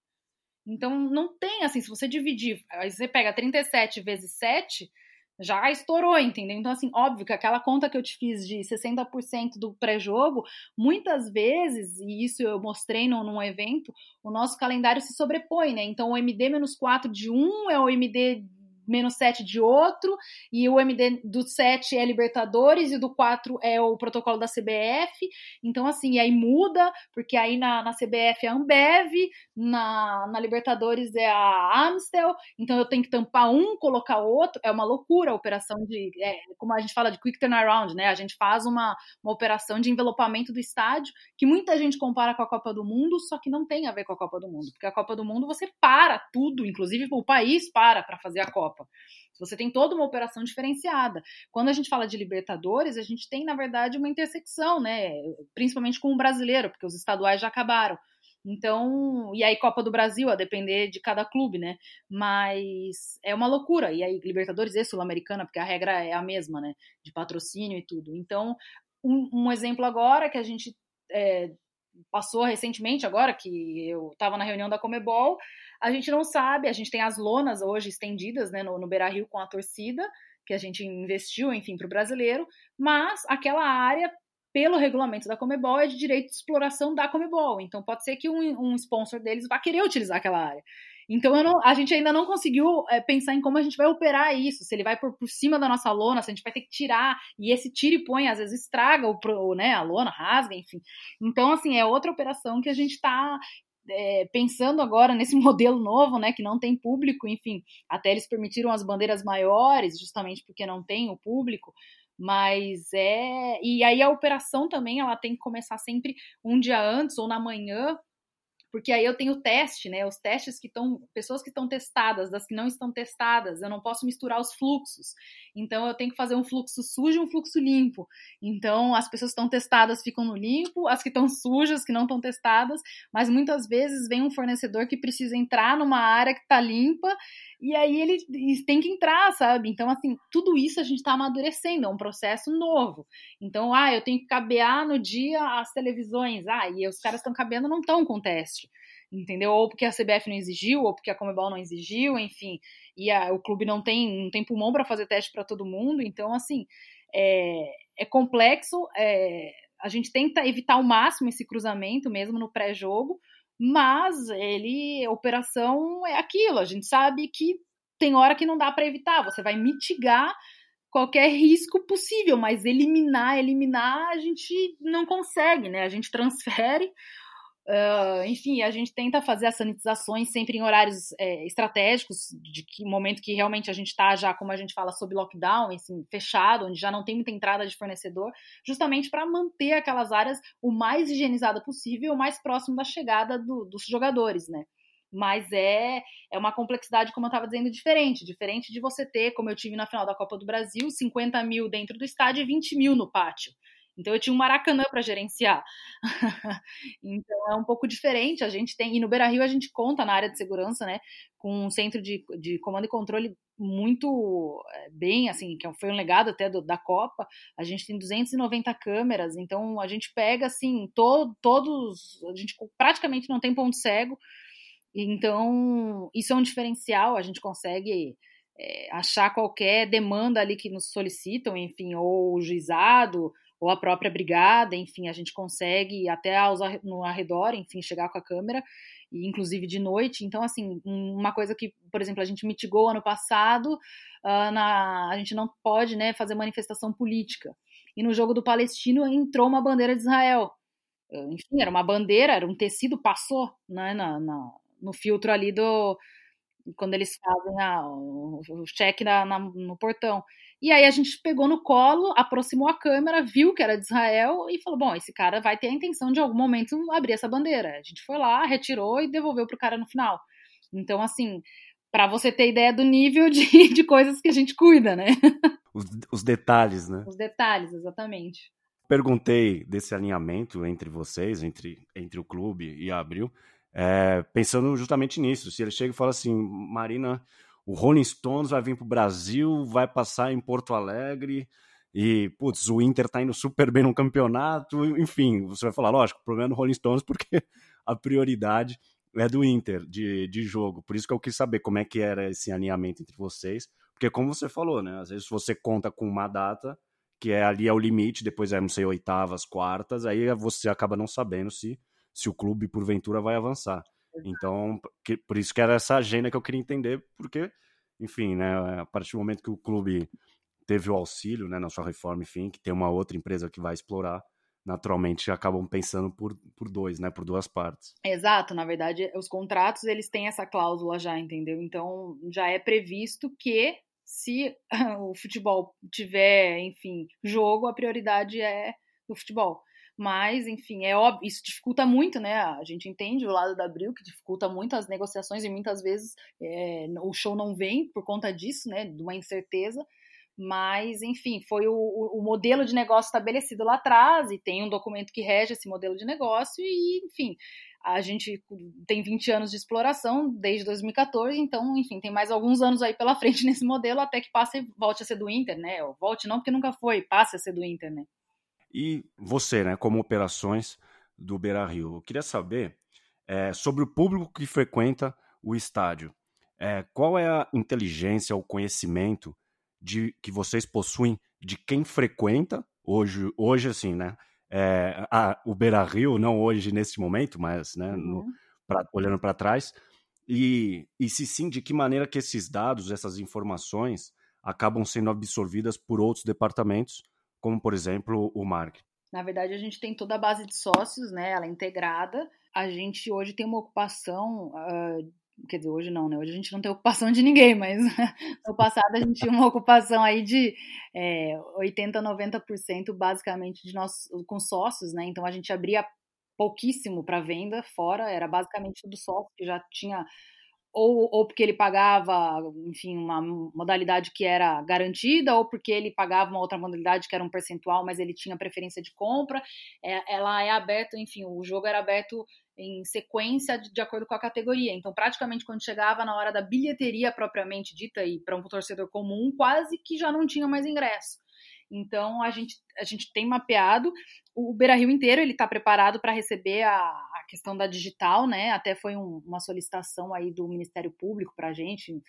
Então, não tem, assim, se você dividir, aí você pega 37 vezes 7, já estourou, entendeu? Então, assim, óbvio que aquela conta que eu te fiz de 60% do pré-jogo, muitas vezes, e isso eu mostrei num, num, evento, o nosso calendário se sobrepõe, né? Então, o MD-4 de um é o MD menos 7 de outro, e o MD do 7 é Libertadores e do 4 é o protocolo da CBF. Então, assim, aí muda, porque aí na, na CBF é a Ambev, na, na Libertadores é a Amstel, então eu tenho que tampar um, colocar outro. É uma loucura a operação de, é, como a gente fala de quick turnaround, né? A gente faz uma, uma operação de envelopamento do estádio, que muita gente compara com a Copa do Mundo, só que não tem a ver com a Copa do Mundo, porque a Copa do Mundo você para tudo, inclusive o país para para fazer a Copa. Copa. Você tem toda uma operação diferenciada. Quando a gente fala de Libertadores, a gente tem, na verdade, uma intersecção, né? Principalmente com o brasileiro, porque os estaduais já acabaram. Então, e aí Copa do Brasil, a depender de cada clube, né? Mas é uma loucura. E aí Libertadores e Sul-Americana, porque a regra é a mesma, né? De patrocínio e tudo. Então, um, um exemplo agora que a gente é, passou recentemente, agora que eu estava na reunião da Comebol, a gente não sabe, a gente tem as lonas hoje estendidas né, no, no Beira Rio com a torcida, que a gente investiu, enfim, para o brasileiro, mas aquela área, pelo regulamento da Comebol, é de direito de exploração da Comebol. Então pode ser que um, um sponsor deles vá querer utilizar aquela área. Então não, a gente ainda não conseguiu é, pensar em como a gente vai operar isso, se ele vai por, por cima da nossa lona, se a gente vai ter que tirar, e esse tira e põe, às vezes estraga o, né, a lona, rasga, enfim. Então, assim, é outra operação que a gente está é, pensando agora nesse modelo novo, né, que não tem público, enfim, até eles permitiram as bandeiras maiores, justamente porque não tem o público, mas é e aí a operação também ela tem que começar sempre um dia antes ou na manhã porque aí eu tenho teste, né? Os testes que estão, pessoas que estão testadas, das que não estão testadas, eu não posso misturar os fluxos. Então eu tenho que fazer um fluxo sujo e um fluxo limpo. Então as pessoas que estão testadas ficam no limpo, as que estão sujas, que não estão testadas, mas muitas vezes vem um fornecedor que precisa entrar numa área que está limpa e aí ele tem que entrar, sabe? Então, assim, tudo isso a gente está amadurecendo, é um processo novo. Então, ah, eu tenho que cabear no dia as televisões, ah, e os caras estão cabeando não estão com teste, entendeu? Ou porque a CBF não exigiu, ou porque a Comebol não exigiu, enfim, e a, o clube não tem, não tem pulmão para fazer teste para todo mundo, então, assim, é, é complexo, é, a gente tenta evitar ao máximo esse cruzamento mesmo no pré-jogo, mas ele, operação é aquilo, a gente sabe que tem hora que não dá para evitar, você vai mitigar qualquer risco possível, mas eliminar, eliminar a gente não consegue, né? A gente transfere Uh, enfim, a gente tenta fazer as sanitizações sempre em horários é, estratégicos, de que momento que realmente a gente está já, como a gente fala, sob lockdown, assim, fechado, onde já não tem muita entrada de fornecedor, justamente para manter aquelas áreas o mais higienizada possível, o mais próximo da chegada do, dos jogadores, né? Mas é, é uma complexidade, como eu estava dizendo, diferente. Diferente de você ter, como eu tive na final da Copa do Brasil, 50 mil dentro do estádio e 20 mil no pátio. Então eu tinha um Maracanã para gerenciar. então é um pouco diferente. A gente tem, e no Beira Rio a gente conta na área de segurança, né, com um centro de, de comando e controle muito eh, bem, assim, que foi um legado até do, da Copa. A gente tem 290 câmeras, então a gente pega, assim, to, todos, a gente praticamente não tem ponto cego. Então, isso é um diferencial, a gente consegue é, achar qualquer demanda ali que nos solicitam, enfim, ou juizado, ou a própria brigada, enfim, a gente consegue até aos, no arredor, enfim, chegar com a câmera, e inclusive de noite. Então, assim, uma coisa que, por exemplo, a gente mitigou ano passado, uh, na, a gente não pode né, fazer manifestação política. E no jogo do Palestino entrou uma bandeira de Israel. Uh, enfim, era uma bandeira, era um tecido, passou né, na, na no filtro ali do. Quando eles fazem a, o, cheque na, na, no portão. E aí a gente pegou no colo, aproximou a câmera, viu que era de Israel e falou: bom, esse cara vai ter a intenção de em algum momento abrir essa bandeira. A gente foi lá, retirou e devolveu pro cara no final. Então, assim, para você ter ideia do nível de, de coisas que a gente cuida, né? Os, os detalhes, né? Os detalhes, exatamente. Perguntei desse alinhamento entre vocês, entre, entre o clube e a Abril, é, pensando justamente nisso. Se ele chega e fala assim, Marina, o Rolling Stones vai vir para o Brasil, vai passar em Porto Alegre e, putz, o Inter tá indo super bem no campeonato, enfim, você vai falar, lógico, o problema é do Rolling Stones porque a prioridade é do Inter de, de jogo. Por isso que eu quis saber como é que era esse alinhamento entre vocês, porque como você falou, né, às vezes você conta com uma data que é ali é o limite, depois é, não sei, oitavas, quartas, aí você acaba não sabendo se, se o clube porventura vai avançar. Então, que, por isso que era essa agenda que eu queria entender, porque, enfim, né, a partir do momento que o clube teve o auxílio, né, na sua reforma, enfim, que tem uma outra empresa que vai explorar, naturalmente acabam pensando por, por dois, né, por duas partes. Exato, na verdade, os contratos, eles têm essa cláusula já, entendeu? Então, já é previsto que se o futebol tiver, enfim, jogo, a prioridade é do futebol. Mas, enfim, é óbvio, isso dificulta muito, né? A gente entende o lado da Abril, que dificulta muito as negociações e muitas vezes é, o show não vem por conta disso, né? De uma incerteza. Mas, enfim, foi o, o, modelo de negócio estabelecido lá atrás e tem um documento que rege esse modelo de negócio e, enfim, a gente tem 20 anos de exploração desde 2014, então, enfim, tem mais alguns anos aí pela frente nesse modelo até que passe volte a ser do Inter, né? Ou volte não, porque nunca foi, passe a ser do Inter, né? E você, né, como operações, do Beira Rio. Eu queria saber é, sobre o público que frequenta o estádio. É, qual é a inteligência, o conhecimento de que vocês possuem de quem frequenta hoje, hoje assim, né? É, a, o Beira Rio, não hoje nesse momento, mas né, no, uhum. pra, olhando para trás, e, e se sim, de que maneira que esses dados, essas informações acabam sendo absorvidas por outros departamentos, como por exemplo o marketing. Na verdade, a gente tem toda a base de sócios, né? Ela é integrada. A gente hoje tem uma ocupação, uh, quer dizer, hoje não, né? Hoje a gente não tem ocupação de ninguém, mas no passado a gente tinha uma ocupação aí de é, 80, 90% basicamente de nós com sócios, né? Então a gente abria pouquíssimo para venda fora, era basicamente tudo sócio que já tinha ou, ou porque ele pagava, enfim, uma modalidade que era garantida, ou porque ele pagava uma outra modalidade que era um percentual, mas ele tinha preferência de compra. É, ela é aberta, enfim, o jogo era aberto em sequência de, de, acordo com a categoria. Então, praticamente quando chegava na hora da bilheteria propriamente dita e para um torcedor comum, quase que já não tinha mais ingresso. Então a gente, a gente tem mapeado o Beira Rio inteiro, ele está preparado para receber a, a, questão da digital, né? Até foi um, uma solicitação aí do Ministério Público para a gente,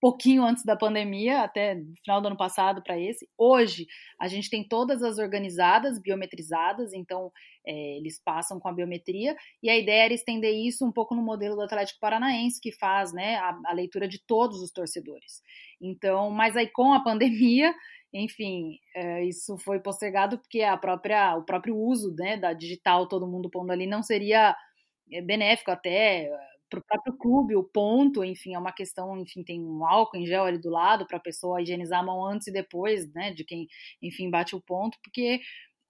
pouquinho antes da pandemia, até final do ano passado para esse. Hoje a gente tem todas as organizadas, biometrizadas, então é, eles passam com a biometria, e a ideia era estender isso um pouco no modelo do Atlético Paranaense, que faz né, a, a leitura de todos os torcedores. Então, mas aí com a pandemia enfim, é, isso foi postergado porque a própria, o próprio uso né, da digital, todo mundo pondo ali, não seria é, benéfico até para o próprio clube, o ponto, enfim, é uma questão, enfim, tem um álcool em gel ali do lado para a pessoa higienizar a mão antes e depois, né, de quem, enfim, bate o ponto, porque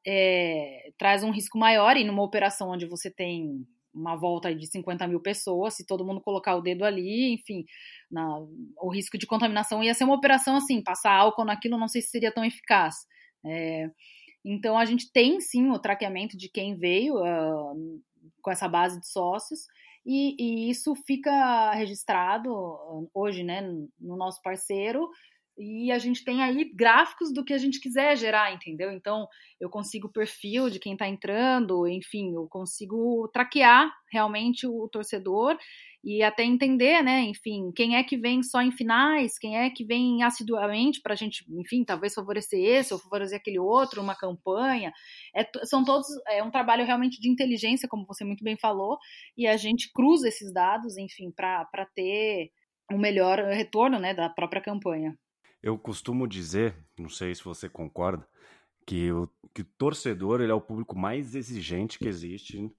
é, traz um risco maior e numa operação onde você tem uma volta de 50 mil pessoas, se todo mundo colocar o dedo ali, enfim, na, o risco de contaminação ia ser uma operação assim, passar álcool naquilo não sei se seria tão eficaz. É, então a gente tem sim o traqueamento de quem veio uh, com essa base de sócios e, e, isso fica registrado hoje, né, no nosso parceiro e a gente tem aí gráficos do que a gente quiser gerar, entendeu? Então, eu consigo o perfil de quem está entrando, enfim, eu consigo traquear realmente o torcedor e até entender, né, enfim, quem é que vem só em finais, quem é que vem assiduamente para a gente, enfim, talvez favorecer esse ou favorecer aquele outro, uma campanha. É, são todos, é um trabalho realmente de inteligência, como você muito bem falou, e a gente cruza esses dados, enfim, para ter um melhor retorno, né, da própria campanha. Eu costumo dizer, não sei se você concorda, que o, que o torcedor ele é o público mais exigente que existe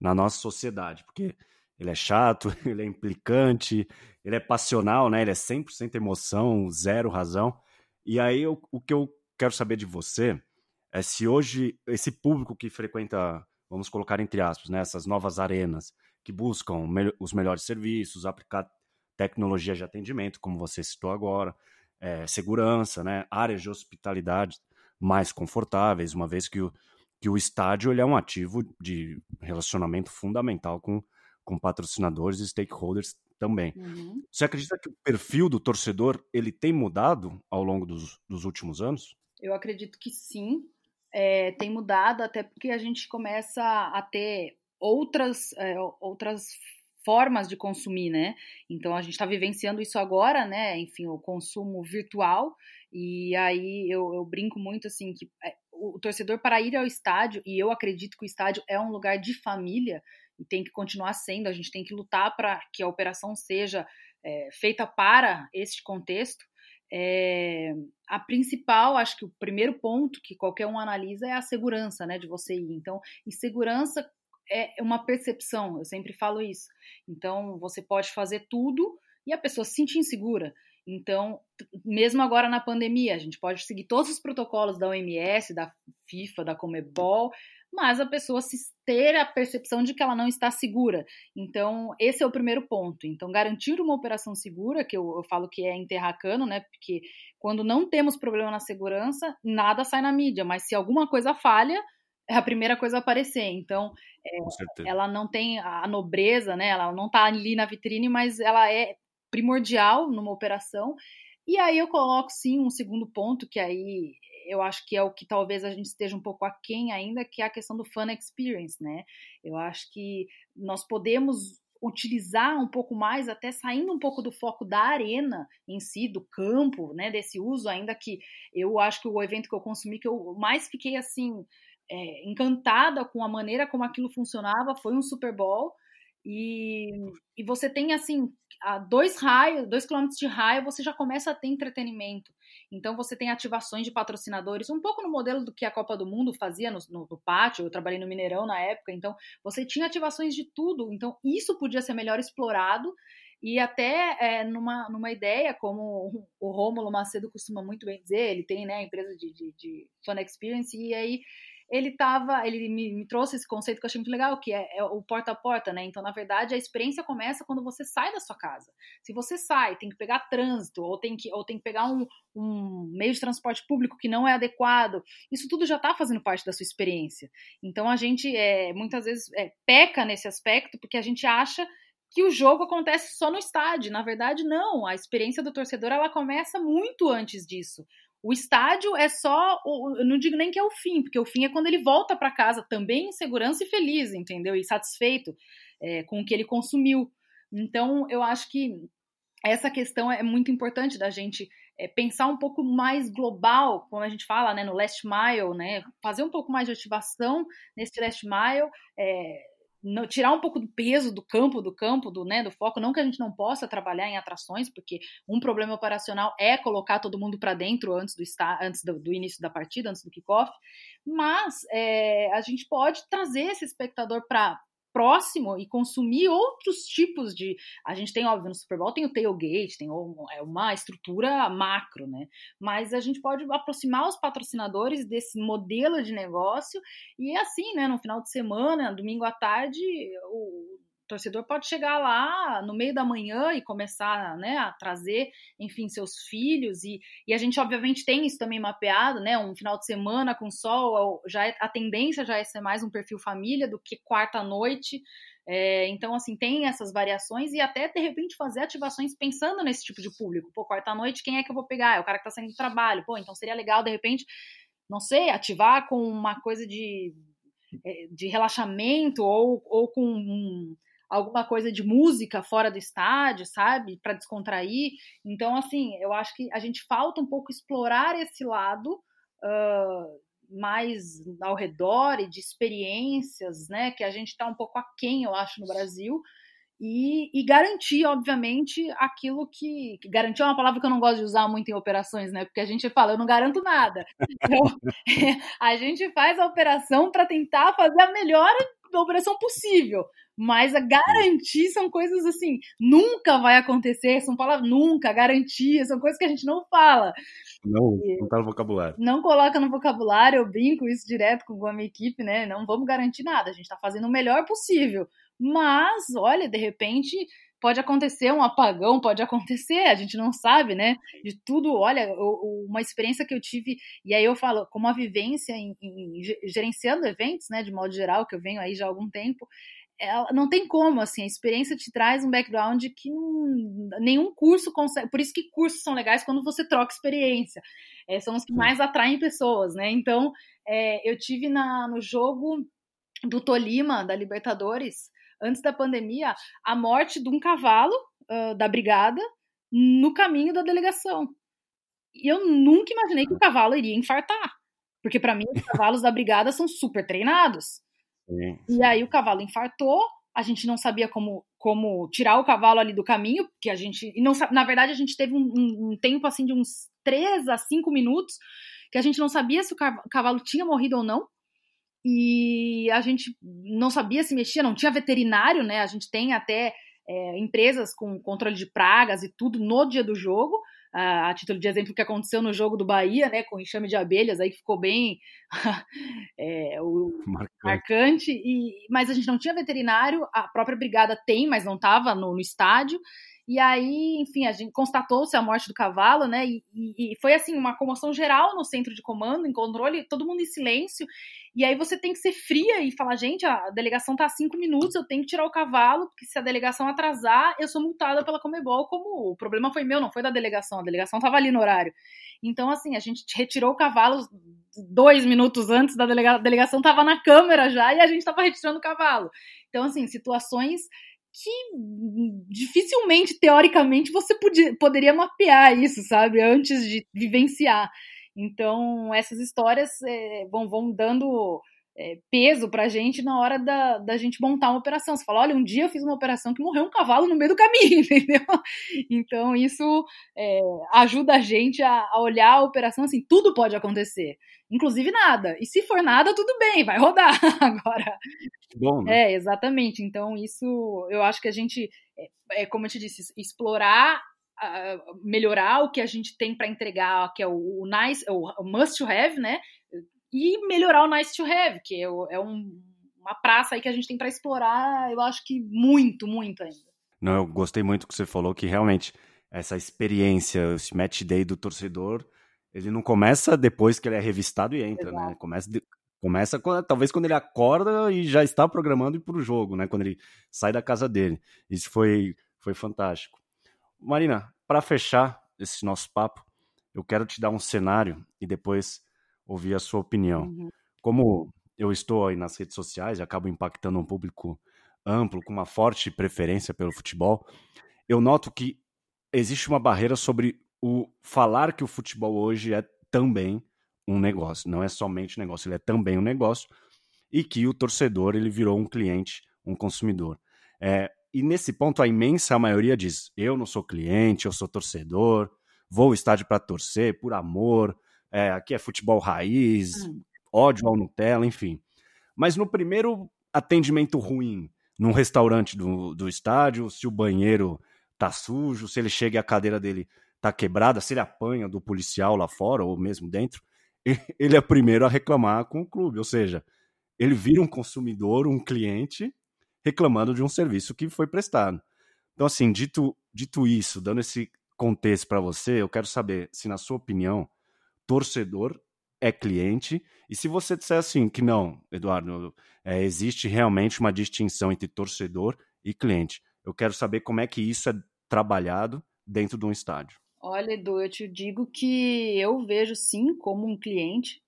na nossa sociedade, porque ele é chato, ele é implicante, ele é passional, né? Ele é 100% emoção, zero razão. E aí eu, o que eu quero saber de você é se hoje esse público que frequenta, vamos colocar entre aspas, né, essas novas arenas que buscam me os melhores serviços, aplicar tecnologia de atendimento, como você citou agora, é, segurança, né? áreas de hospitalidade mais confortáveis, uma vez que o, que o estádio ele é um ativo de relacionamento fundamental com, com patrocinadores e stakeholders também. Uhum. Você acredita que o perfil do torcedor ele tem mudado ao longo dos, dos últimos anos? Eu acredito que sim, é, tem mudado, até porque a gente começa a ter outras, é, outras formas de consumir, né? Então a gente está vivenciando isso agora, né? Enfim, o consumo virtual. E aí eu, eu brinco muito assim que é, o, torcedor para ir ao estádio, e eu acredito que o estádio é um lugar de família e tem que continuar sendo, a gente tem que lutar para que a operação seja é, feita para este contexto. É, a principal, acho que o primeiro ponto que qualquer um analisa é a segurança, né, de você ir. Então, e segurança é uma percepção, eu sempre falo isso. Então, você pode fazer tudo e a pessoa se sentir insegura. Então, mesmo agora na pandemia, a gente pode seguir todos os protocolos da OMS, da FIFA, da Comebol, mas a pessoa se ter a percepção de que ela não está segura. Então, esse é o primeiro ponto. Então, garantir uma operação segura, que eu, eu falo que é enterracano, né? Porque quando não temos problema na segurança, nada sai na mídia, mas se alguma coisa falha, é a primeira coisa a aparecer. Então, é, ela não tem a nobreza, né? Ela não está ali na vitrine, mas ela é primordial numa operação. E aí eu coloco sim um segundo ponto que aí eu acho que é o que talvez a gente esteja um pouco aquém ainda, que é a questão do fun experience, né? Eu acho que nós podemos utilizar um pouco mais, até saindo um pouco do foco da arena em si, do campo, né, desse uso, ainda que eu acho que o evento que eu consumi, que eu mais fiquei assim, é, encantada com a maneira como aquilo funcionava, foi um Super Bowl, e, e você tem assim, a dois raios, dois quilômetros de raio, você já começa a ter entretenimento. Então você tem ativações de patrocinadores, um pouco no modelo do que a Copa do Mundo fazia no, no, no, pátio. Eu trabalhei no Mineirão na época, então você tinha ativações de tudo. Então isso podia ser melhor explorado e até é, numa, numa ideia, como o Rômulo Macedo costuma muito bem dizer, ele tem né, a empresa de, de, de Fun Experience, e aí ele tava, ele me, me, trouxe esse conceito que eu achei muito legal, que é, é, o porta a porta, né? Então, na verdade, a experiência começa quando você sai da sua casa. Se você sai, tem que pegar trânsito, ou tem que, ou tem que pegar um, um meio de transporte público que não é adequado, isso tudo já está fazendo parte da sua experiência. Então, a gente é, muitas vezes é, peca nesse aspecto, porque a gente acha que o jogo acontece só no estádio. Na verdade, não. A experiência do torcedor ela começa muito antes disso. O estádio é só, eu não digo nem que é o fim, porque o fim é quando ele volta para casa também em segurança e feliz, entendeu? E satisfeito é, com o que ele consumiu. Então, eu acho que essa questão é muito importante da gente é, pensar um pouco mais global, como a gente fala, né, no last mile, né, fazer um pouco mais de ativação nesse last mile, é, no, tirar um pouco do peso do campo, do campo, do, né, do foco. Não que a gente não possa trabalhar em atrações, porque um problema operacional é colocar todo mundo para dentro antes do, antes do, do, início da partida, antes do kickoff. Mas é, a gente pode trazer esse espectador para próximo e consumir outros tipos de. A gente tem, óbvio, no Super Bowl tem o tailgate, tem é uma estrutura macro, né? Mas a gente pode aproximar os patrocinadores desse modelo de negócio e assim, né? No final de semana, domingo à tarde, o torcedor pode chegar lá no meio da manhã e começar né, a trazer, enfim, seus filhos. E, e a gente, obviamente, tem isso também mapeado, né? Um final de semana com sol, já é, a tendência já é ser mais um perfil família do que quarta-noite. É, então, assim, tem essas variações e até, de repente, fazer ativações pensando nesse tipo de público. Pô, quarta-noite, quem é que eu vou pegar? É o cara que tá saindo do trabalho. Pô, então seria legal, de repente, não sei, ativar com uma coisa de, é, de relaxamento ou, ou com um, alguma coisa de música fora do estádio, sabe? Para descontrair. Então, assim, eu acho que a gente falta um pouco explorar esse lado uh, mais ao redor e de experiências, né? Que a gente está um pouco aquém, eu acho, no Brasil. E, e, garantir, obviamente, aquilo que, que, Garantir é uma palavra que eu não gosto de usar muito em operações, né? Porque a gente fala, eu não garanto nada. Então, a gente faz a operação para tentar fazer a melhor operação possível. Mas a garantir são coisas assim, nunca vai acontecer, são palavras nunca, garantia, são coisas que a gente não fala. Não, não tá no vocabulário. Não coloca no vocabulário, eu brinco isso direto com a minha equipe, né? Não vamos garantir nada, a gente tá fazendo o melhor possível. Mas, olha, de repente pode acontecer um apagão, pode acontecer, a gente não sabe, né? De tudo, olha, uma experiência que eu tive, e aí eu falo, como a vivência em, em gerenciando eventos, né, de modo geral, que eu venho aí já há algum tempo, ela, não tem como, assim, a experiência te traz um background que não, nenhum curso consegue. Por isso que cursos são legais quando você troca experiência. É, são os que mais atraem pessoas, né? Então, é, eu tive na, no jogo do Tolima, da Libertadores, antes da pandemia, a morte de um cavalo uh, da brigada no caminho da delegação. E eu nunca imaginei que o cavalo iria infartar. Porque, para mim, os cavalos da brigada são super treinados. Sim. E aí o cavalo infartou, a gente não sabia como, como tirar o cavalo ali do caminho, que a gente. Não, na verdade, a gente teve um, um, tempo assim de uns 3 a 5 minutos que a gente não sabia se o cavalo tinha morrido ou não. E a gente não sabia se mexia, não tinha veterinário, né? A gente tem até é, empresas com controle de pragas e tudo no dia do jogo a, a, título de exemplo, que aconteceu no jogo do Bahia, né, com enxame de abelhas, aí que ficou bem é, o, marcante. marcante e, mas a gente não tinha veterinário, a própria brigada tem, mas não estava no, no, estádio, E aí, enfim, a gente constatou-se a morte do cavalo, né? E, e, e, foi assim, uma comoção geral no centro de comando, em controle, todo mundo em silêncio. E aí você tem que ser fria e falar, gente, a delegação tá há cinco minutos, eu tenho que tirar o cavalo, porque se a delegação atrasar, eu sou multada pela Comebol, como o problema foi meu, não foi da delegação, a delegação tava ali no horário. Então, assim, a gente retirou o cavalo dois minutos antes da delega delegação, tava na câmera já, e a gente tava retirando o cavalo. Então, assim, situações que dificilmente, teoricamente, você podia, poderia mapear isso, sabe, antes de vivenciar. Então, essas histórias é, vão, vão dando é, peso pra gente na hora da, da gente montar uma operação. Você fala, olha, um dia eu fiz uma operação que morreu um cavalo no meio do caminho, entendeu? Então, isso é, ajuda a gente a, a, olhar a operação assim, tudo pode acontecer, inclusive nada. E se for nada, tudo bem, vai rodar agora. Bom, né? É, exatamente. Então, isso eu acho que a gente, é, é como eu te disse, explorar melhorar o que a gente tem para entregar, que é o, o nice, o must to have, né? E melhorar o nice to have, que é, é um, uma praça aí que a gente tem para explorar, eu acho que muito, muito ainda. Não, eu gostei muito que você falou que realmente essa experiência, esse match day do torcedor, ele não começa depois que ele é revistado e entra, né? Exato. né? Começa de, Começa quando, talvez quando ele acorda e já está programando para o jogo, né? Quando ele sai da casa dele. Isso foi, foi fantástico. Marina, para fechar esse nosso papo, eu quero te dar um cenário e depois ouvir a sua opinião. Uhum. Como eu estou aí nas redes sociais e acabo impactando um público amplo, com uma forte preferência pelo futebol, eu noto que existe uma barreira sobre o falar que o futebol hoje é também um negócio, não é somente negócio, ele é também um negócio e que o torcedor ele virou um cliente, um consumidor. É, e nesse ponto, a imensa maioria diz: eu não sou cliente, eu sou torcedor, vou ao estádio para torcer, por amor, é, aqui é futebol raiz, hum. ódio ao Nutella, enfim. Mas no primeiro atendimento ruim, num restaurante do, do estádio, se o banheiro tá sujo, se ele chega e a cadeira dele tá quebrada, se ele apanha do policial lá fora ou mesmo dentro, ele é o primeiro a reclamar com o clube. Ou seja, ele vira um consumidor, um cliente, reclamando de um serviço que foi prestado. Então, assim, dito, dito isso, dando esse contexto para você, eu quero saber se, na sua opinião, torcedor é cliente. E se você disser assim que não, Eduardo, é, existe realmente uma distinção entre torcedor e cliente. Eu quero saber como é que isso é trabalhado dentro de um estádio. Olha, Edu, eu te digo que eu vejo sim como um cliente.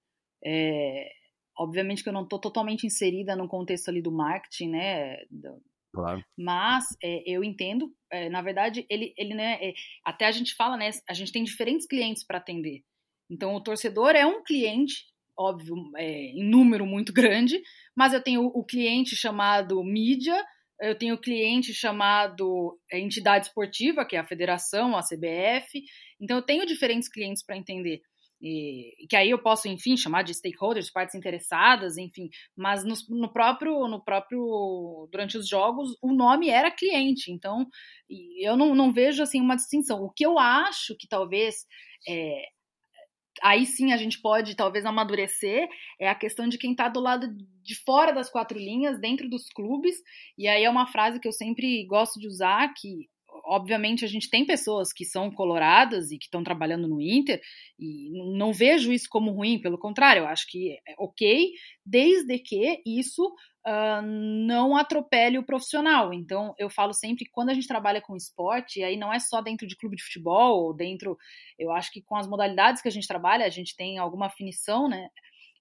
É, Obviamente que eu não estou totalmente inserida no contexto ali do marketing, né? Do, claro. Mas é, eu entendo, é, na verdade, ele, ele né, é, até a gente fala, né? A gente tem diferentes clientes para atender. Então, o torcedor é um cliente, óbvio, é, em número muito grande, mas eu tenho o cliente chamado mídia, eu tenho o cliente chamado é, entidade esportiva, que é a federação, a CBF. Então, eu tenho diferentes clientes para entender. E, que aí eu posso, enfim, chamar de stakeholders, partes interessadas, enfim, mas no, no, próprio, no próprio, durante os jogos, o nome era cliente, então eu não, não vejo, assim, uma distinção. O que eu acho que talvez, é, aí sim a gente pode, talvez, amadurecer, é a questão de quem está do lado de fora das quatro linhas, dentro dos clubes, e aí é uma frase que eu sempre gosto de usar, que obviamente a gente tem pessoas que são coloradas e que estão trabalhando no Inter e não vejo isso como ruim, pelo contrário, eu acho que é ok, desde que isso uh, não atropele o profissional. Então eu falo sempre que quando a gente trabalha com esporte, aí não é só dentro de clube de futebol, ou dentro, eu acho que com as modalidades que a gente trabalha, a gente tem alguma afinição, né?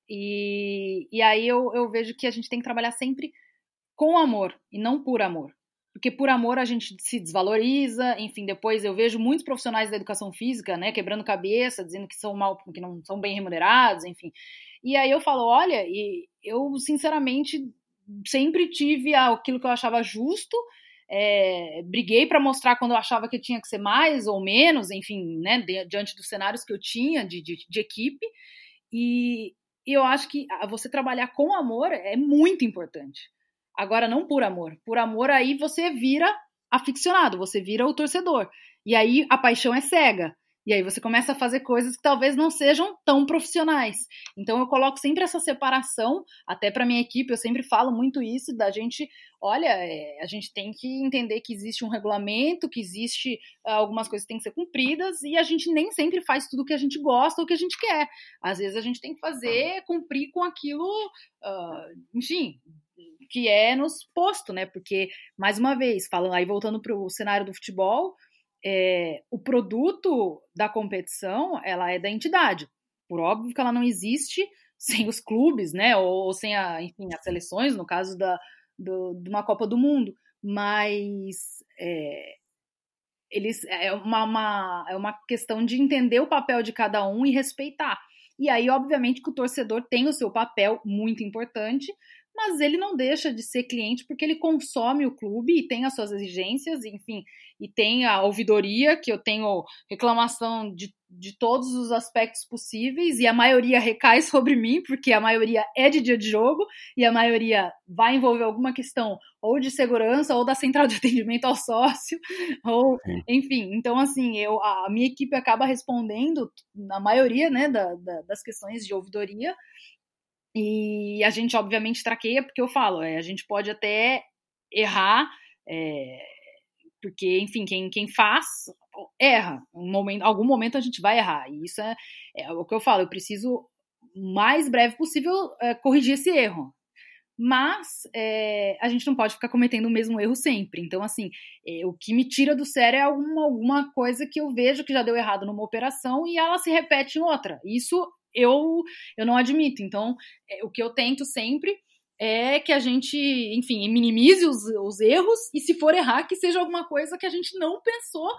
E, e aí eu, eu vejo que a gente tem que trabalhar sempre com amor e não por amor porque por amor a gente se desvaloriza, enfim, depois eu vejo muitos profissionais da educação física, né, quebrando cabeça, dizendo que são mal, que não são bem remunerados, enfim. E aí eu falo, olha, e eu sinceramente sempre tive aquilo que eu achava justo, é, briguei para mostrar quando eu achava que tinha que ser mais ou menos, enfim, né, diante dos cenários que eu tinha de, de, de equipe, e, e eu acho que você trabalhar com amor é muito importante. Agora, não por amor. Por amor, aí você vira aficionado, você vira o torcedor. E aí a paixão é cega. E aí você começa a fazer coisas que talvez não sejam tão profissionais. Então eu coloco sempre essa separação, até para minha equipe, eu sempre falo muito isso da gente, olha, é, a gente tem que entender que existe um regulamento, que existe uh, algumas coisas que têm que ser cumpridas e a gente nem sempre faz tudo que a gente gosta ou que a gente quer. Às vezes a gente tem que fazer, cumprir com aquilo, uh, enfim, que é nos posto, né? Porque mais uma vez, falando aí voltando para o cenário do futebol, é, o produto da competição ela é da entidade. Por óbvio que ela não existe sem os clubes, né? Ou, ou sem a, enfim, as seleções, no caso da, do, de uma Copa do Mundo. Mas é, eles é uma, uma, é uma questão de entender o papel de cada um e respeitar. E aí, obviamente, que o torcedor tem o seu papel muito importante, mas ele não deixa de ser cliente porque ele consome o clube e tem as suas exigências, enfim, e tem a ouvidoria, que eu tenho reclamação de, de todos os aspectos possíveis, e a maioria recai sobre mim, porque a maioria é de dia de jogo, e a maioria vai envolver alguma questão ou de segurança, ou da central de atendimento ao sócio, ou, Sim. enfim, então assim, eu, a minha equipe acaba respondendo na maioria, né, da, da, das questões de ouvidoria, e a gente, obviamente, traqueia, porque eu falo, é, a gente pode até errar, é, porque, enfim, quem, quem faz erra. Um momento, algum momento a gente vai errar. E isso é, é o que eu falo, eu preciso, o mais breve possível, é, corrigir esse erro. Mas é, a gente não pode ficar cometendo o mesmo erro sempre. Então, assim, é, o que me tira do sério é alguma, alguma coisa que eu vejo que já deu errado numa operação e ela se repete em outra. Isso eu, eu não admito. Então, é, o que eu tento sempre é que a gente, enfim, minimize os, os erros e se for errar, que seja alguma coisa que a gente não pensou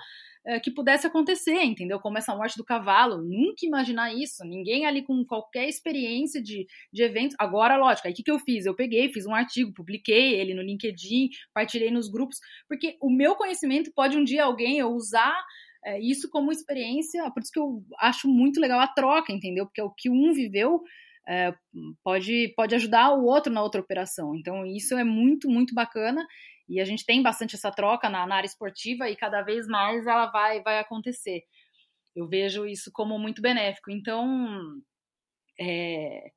é, que pudesse acontecer, entendeu? Como essa morte do cavalo, nunca imaginar isso, ninguém ali com qualquer experiência de, de evento. Agora, lógico, aí o que, que eu fiz? Eu peguei, fiz um artigo, publiquei ele no LinkedIn, partilhei nos grupos, porque o meu conhecimento pode um dia alguém usar é, isso como experiência, por isso que eu acho muito legal a troca, entendeu? Porque o que um viveu é, pode, pode ajudar o outro na outra operação. Então, isso é muito, muito bacana. E a gente tem bastante essa troca na, na área esportiva e cada vez mais ela vai, vai acontecer. Eu vejo isso como muito benéfico. Então, é,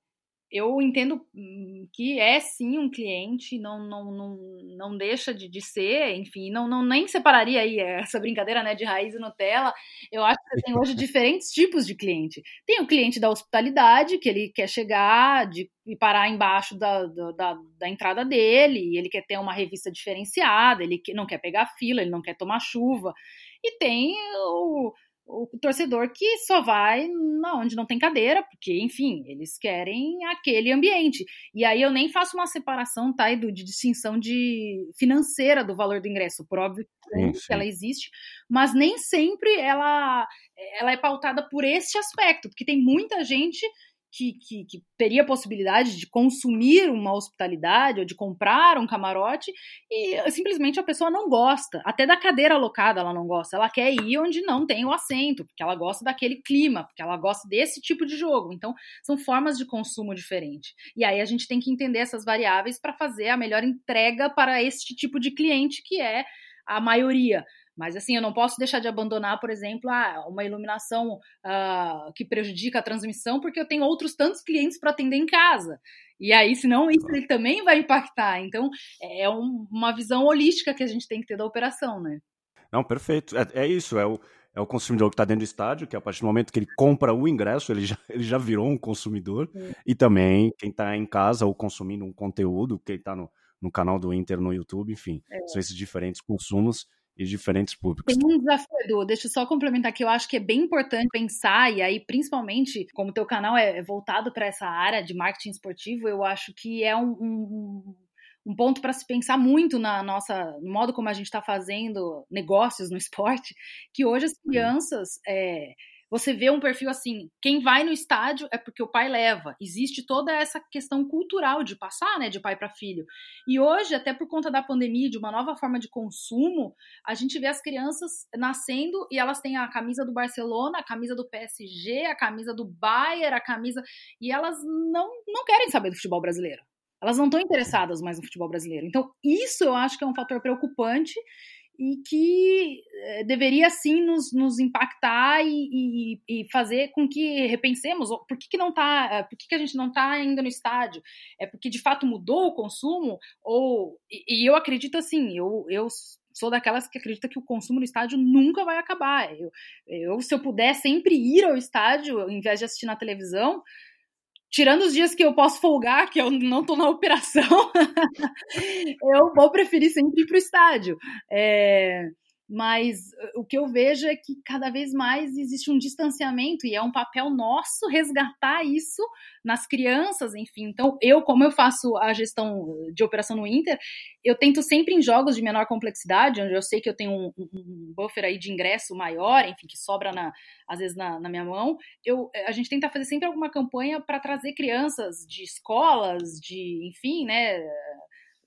eu entendo hum, que é sim um cliente, não, não, não, não deixa de, de ser, enfim, não, não nem separaria aí essa brincadeira né, de raiz e Nutella. Eu acho que tem hoje diferentes tipos de cliente. Tem o cliente da hospitalidade, que ele quer chegar de, e parar embaixo da, da, da entrada dele, ele quer ter uma revista diferenciada, ele não quer pegar fila, ele não quer tomar chuva. E tem o o torcedor que só vai na onde não tem cadeira, porque, enfim, eles querem aquele ambiente. E aí eu nem faço uma separação, tá, Edu, de distinção de financeira do valor do ingresso. Por óbvio sim, sim. que ela existe, mas nem sempre ela, ela é pautada por este aspecto, porque tem muita gente que, que, que, teria possibilidade de consumir uma hospitalidade ou de comprar um camarote e simplesmente a pessoa não gosta. Até da cadeira alocada ela não gosta. Ela quer ir onde não tem o assento, porque ela gosta daquele clima, porque ela gosta desse tipo de jogo. Então, são formas de consumo diferentes. E aí a gente tem que entender essas variáveis para fazer a melhor entrega para este tipo de cliente que é a maioria. Mas assim, eu não posso deixar de abandonar, por exemplo, ah, uma iluminação uh, que prejudica a transmissão, porque eu tenho outros tantos clientes para atender em casa. E aí, senão, isso ele também vai impactar. Então, é um, uma visão holística que a gente tem que ter da operação, né? Não, perfeito. É, é isso, é o, é o consumidor que está dentro do estádio, que a partir do momento que ele compra o ingresso, ele já, ele já virou um consumidor. Sim. E também quem está em casa ou consumindo um conteúdo, quem está no, no canal do Inter no YouTube, enfim, é. são esses diferentes consumos e diferentes públicos. Tem um desafio, Edu, deixa eu só complementar que eu acho que é bem importante pensar, e aí, principalmente, como o teu canal é voltado para essa área de marketing esportivo, eu acho que é um, um, um ponto para se pensar muito na nossa, no modo como a gente está fazendo negócios no esporte, que hoje as crianças. É, você vê um perfil assim, quem vai no estádio é porque o pai leva. Existe toda essa questão cultural de passar, né, de pai para filho. E hoje, até por conta da pandemia, de uma nova forma de consumo, a gente vê as crianças nascendo e elas têm a camisa do Barcelona, a camisa do PSG, a camisa do Bayern, a camisa e elas não não querem saber do futebol brasileiro. Elas não estão interessadas mais no futebol brasileiro. Então, isso eu acho que é um fator preocupante e que é, deveria sim nos, nos impactar e, e, e, fazer com que repensemos por que, que não tá, é, por que, que a gente não está ainda no estádio? É porque de fato mudou o consumo? Ou e, e eu acredito assim, eu, eu sou daquelas que acredita que o consumo no estádio nunca vai acabar. Eu, eu, se eu puder sempre ir ao estádio, ao invés de assistir na televisão, tirando os dias que eu posso folgar, que eu não estou na operação, eu vou preferir sempre ir para o estádio. É, mas o que eu vejo é que cada vez mais existe um distanciamento e é um papel nosso resgatar isso nas crianças, enfim. Então, eu, como eu faço a gestão de operação no Inter, eu tento sempre em jogos de menor complexidade, onde eu sei que eu tenho um, um buffer aí de ingresso maior, enfim, que sobra na, às vezes na, na minha mão, eu, a gente tenta fazer sempre alguma campanha para trazer crianças de escolas, de, enfim, né,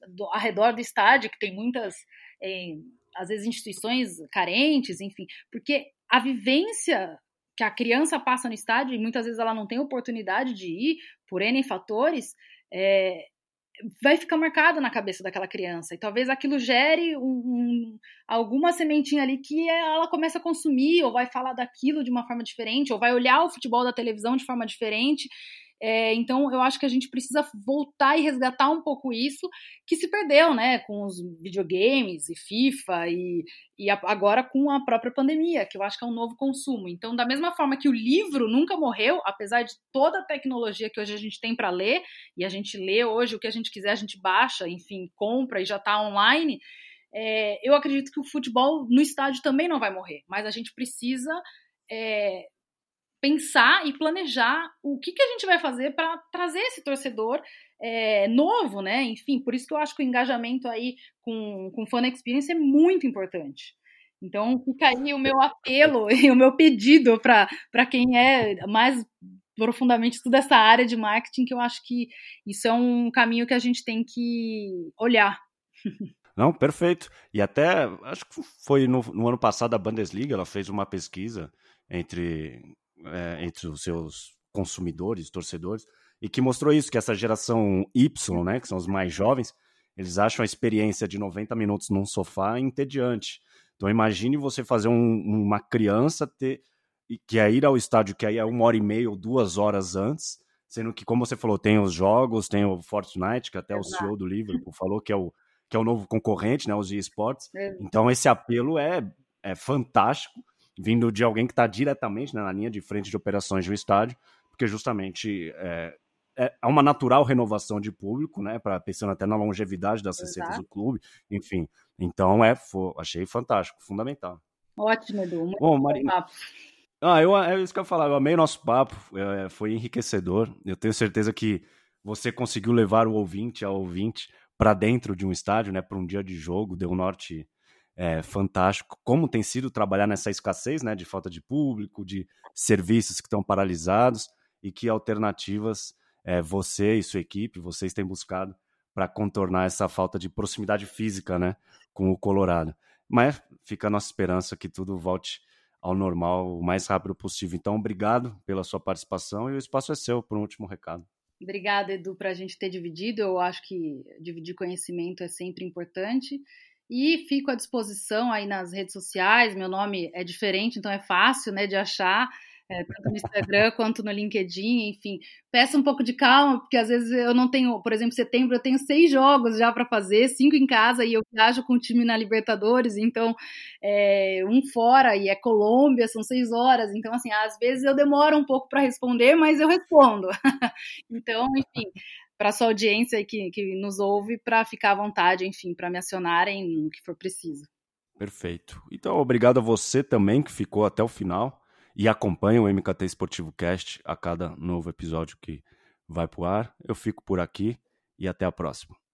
do, ao redor do estádio, que tem muitas. Eh, às vezes instituições carentes, enfim, porque a vivência que a criança passa no estádio e muitas vezes ela não tem oportunidade de ir por N fatores, é, vai ficar marcada na cabeça daquela criança. E talvez aquilo gere um, um, alguma sementinha ali que ela começa a consumir ou vai falar daquilo de uma forma diferente ou vai olhar o futebol da televisão de forma diferente é, então, eu acho que a gente precisa voltar e resgatar um pouco isso que se perdeu, né, com os videogames e FIFA e, e a, agora com a própria pandemia, que eu acho que é um novo consumo. Então, da mesma forma que o livro nunca morreu, apesar de toda a tecnologia que hoje a gente tem para ler, e a gente lê hoje o que a gente quiser, a gente baixa, enfim, compra e já está online. É, eu acredito que o futebol no estádio também não vai morrer, mas a gente precisa é, pensar e planejar o que, que a gente vai fazer para trazer esse torcedor é, novo, né? Enfim, por isso que eu acho que o engajamento aí com, com Fan Experience é muito importante. Então, fica aí o meu apelo e o meu pedido para quem é mais profundamente estuda essa área de marketing, que eu acho que isso é um caminho que a gente tem que olhar. Não, perfeito. E até, acho que foi no, no ano passado a Bundesliga, ela fez uma pesquisa entre é, entre os seus consumidores, torcedores, e que mostrou isso, que essa geração Y, né, que são os mais jovens, eles acham a experiência de 90 minutos num sofá entediante. Então imagine você fazer um, uma criança ter que é ir ao estádio que aí é uma hora e meia ou duas horas antes, sendo que, como você falou, tem os jogos, tem o Fortnite, que até Exato. o CEO do Liverpool falou que é o, que é o novo concorrente, né, os eSports. Então esse apelo é, é fantástico vindo de alguém que está diretamente né, na linha de frente de operações de um estádio, porque justamente é, é uma natural renovação de público, né, para pensando até na longevidade das receitas do clube, enfim. Então é, foi, achei fantástico, fundamental. Ótimo, Edu. Muito bom, Marina. Ah, eu, é isso que eu ia falar, eu amei nosso papo, é, foi enriquecedor. Eu tenho certeza que você conseguiu levar o ouvinte ao ouvinte para dentro de um estádio, né, para um dia de jogo, deu norte é, fantástico como tem sido trabalhar nessa escassez né, de falta de público, de serviços que estão paralisados e que alternativas é, você e sua equipe, vocês têm buscado para contornar essa falta de proximidade física né, com o Colorado. Mas fica a nossa esperança que tudo volte ao normal o mais rápido possível. Então, obrigado pela sua participação e o espaço é seu para um último recado. Obrigada, Edu, para a gente ter dividido. Eu acho que dividir conhecimento é sempre importante. E fico à disposição aí nas redes sociais. Meu nome é diferente, então é fácil né, de achar, é, tanto no Instagram quanto no LinkedIn. Enfim, peça um pouco de calma, porque às vezes eu não tenho, por exemplo, setembro eu tenho seis jogos já para fazer, cinco em casa e eu viajo com o time na Libertadores, então é, um fora e é Colômbia, são seis horas. Então, assim, às vezes eu demoro um pouco para responder, mas eu respondo. então, enfim para sua audiência que, que nos ouve para ficar à vontade, enfim, para me acionarem no que for preciso. Perfeito. Então, obrigado a você também que ficou até o final e acompanha o MKT Esportivo Cast a cada novo episódio que vai para o ar. Eu fico por aqui e até a próxima.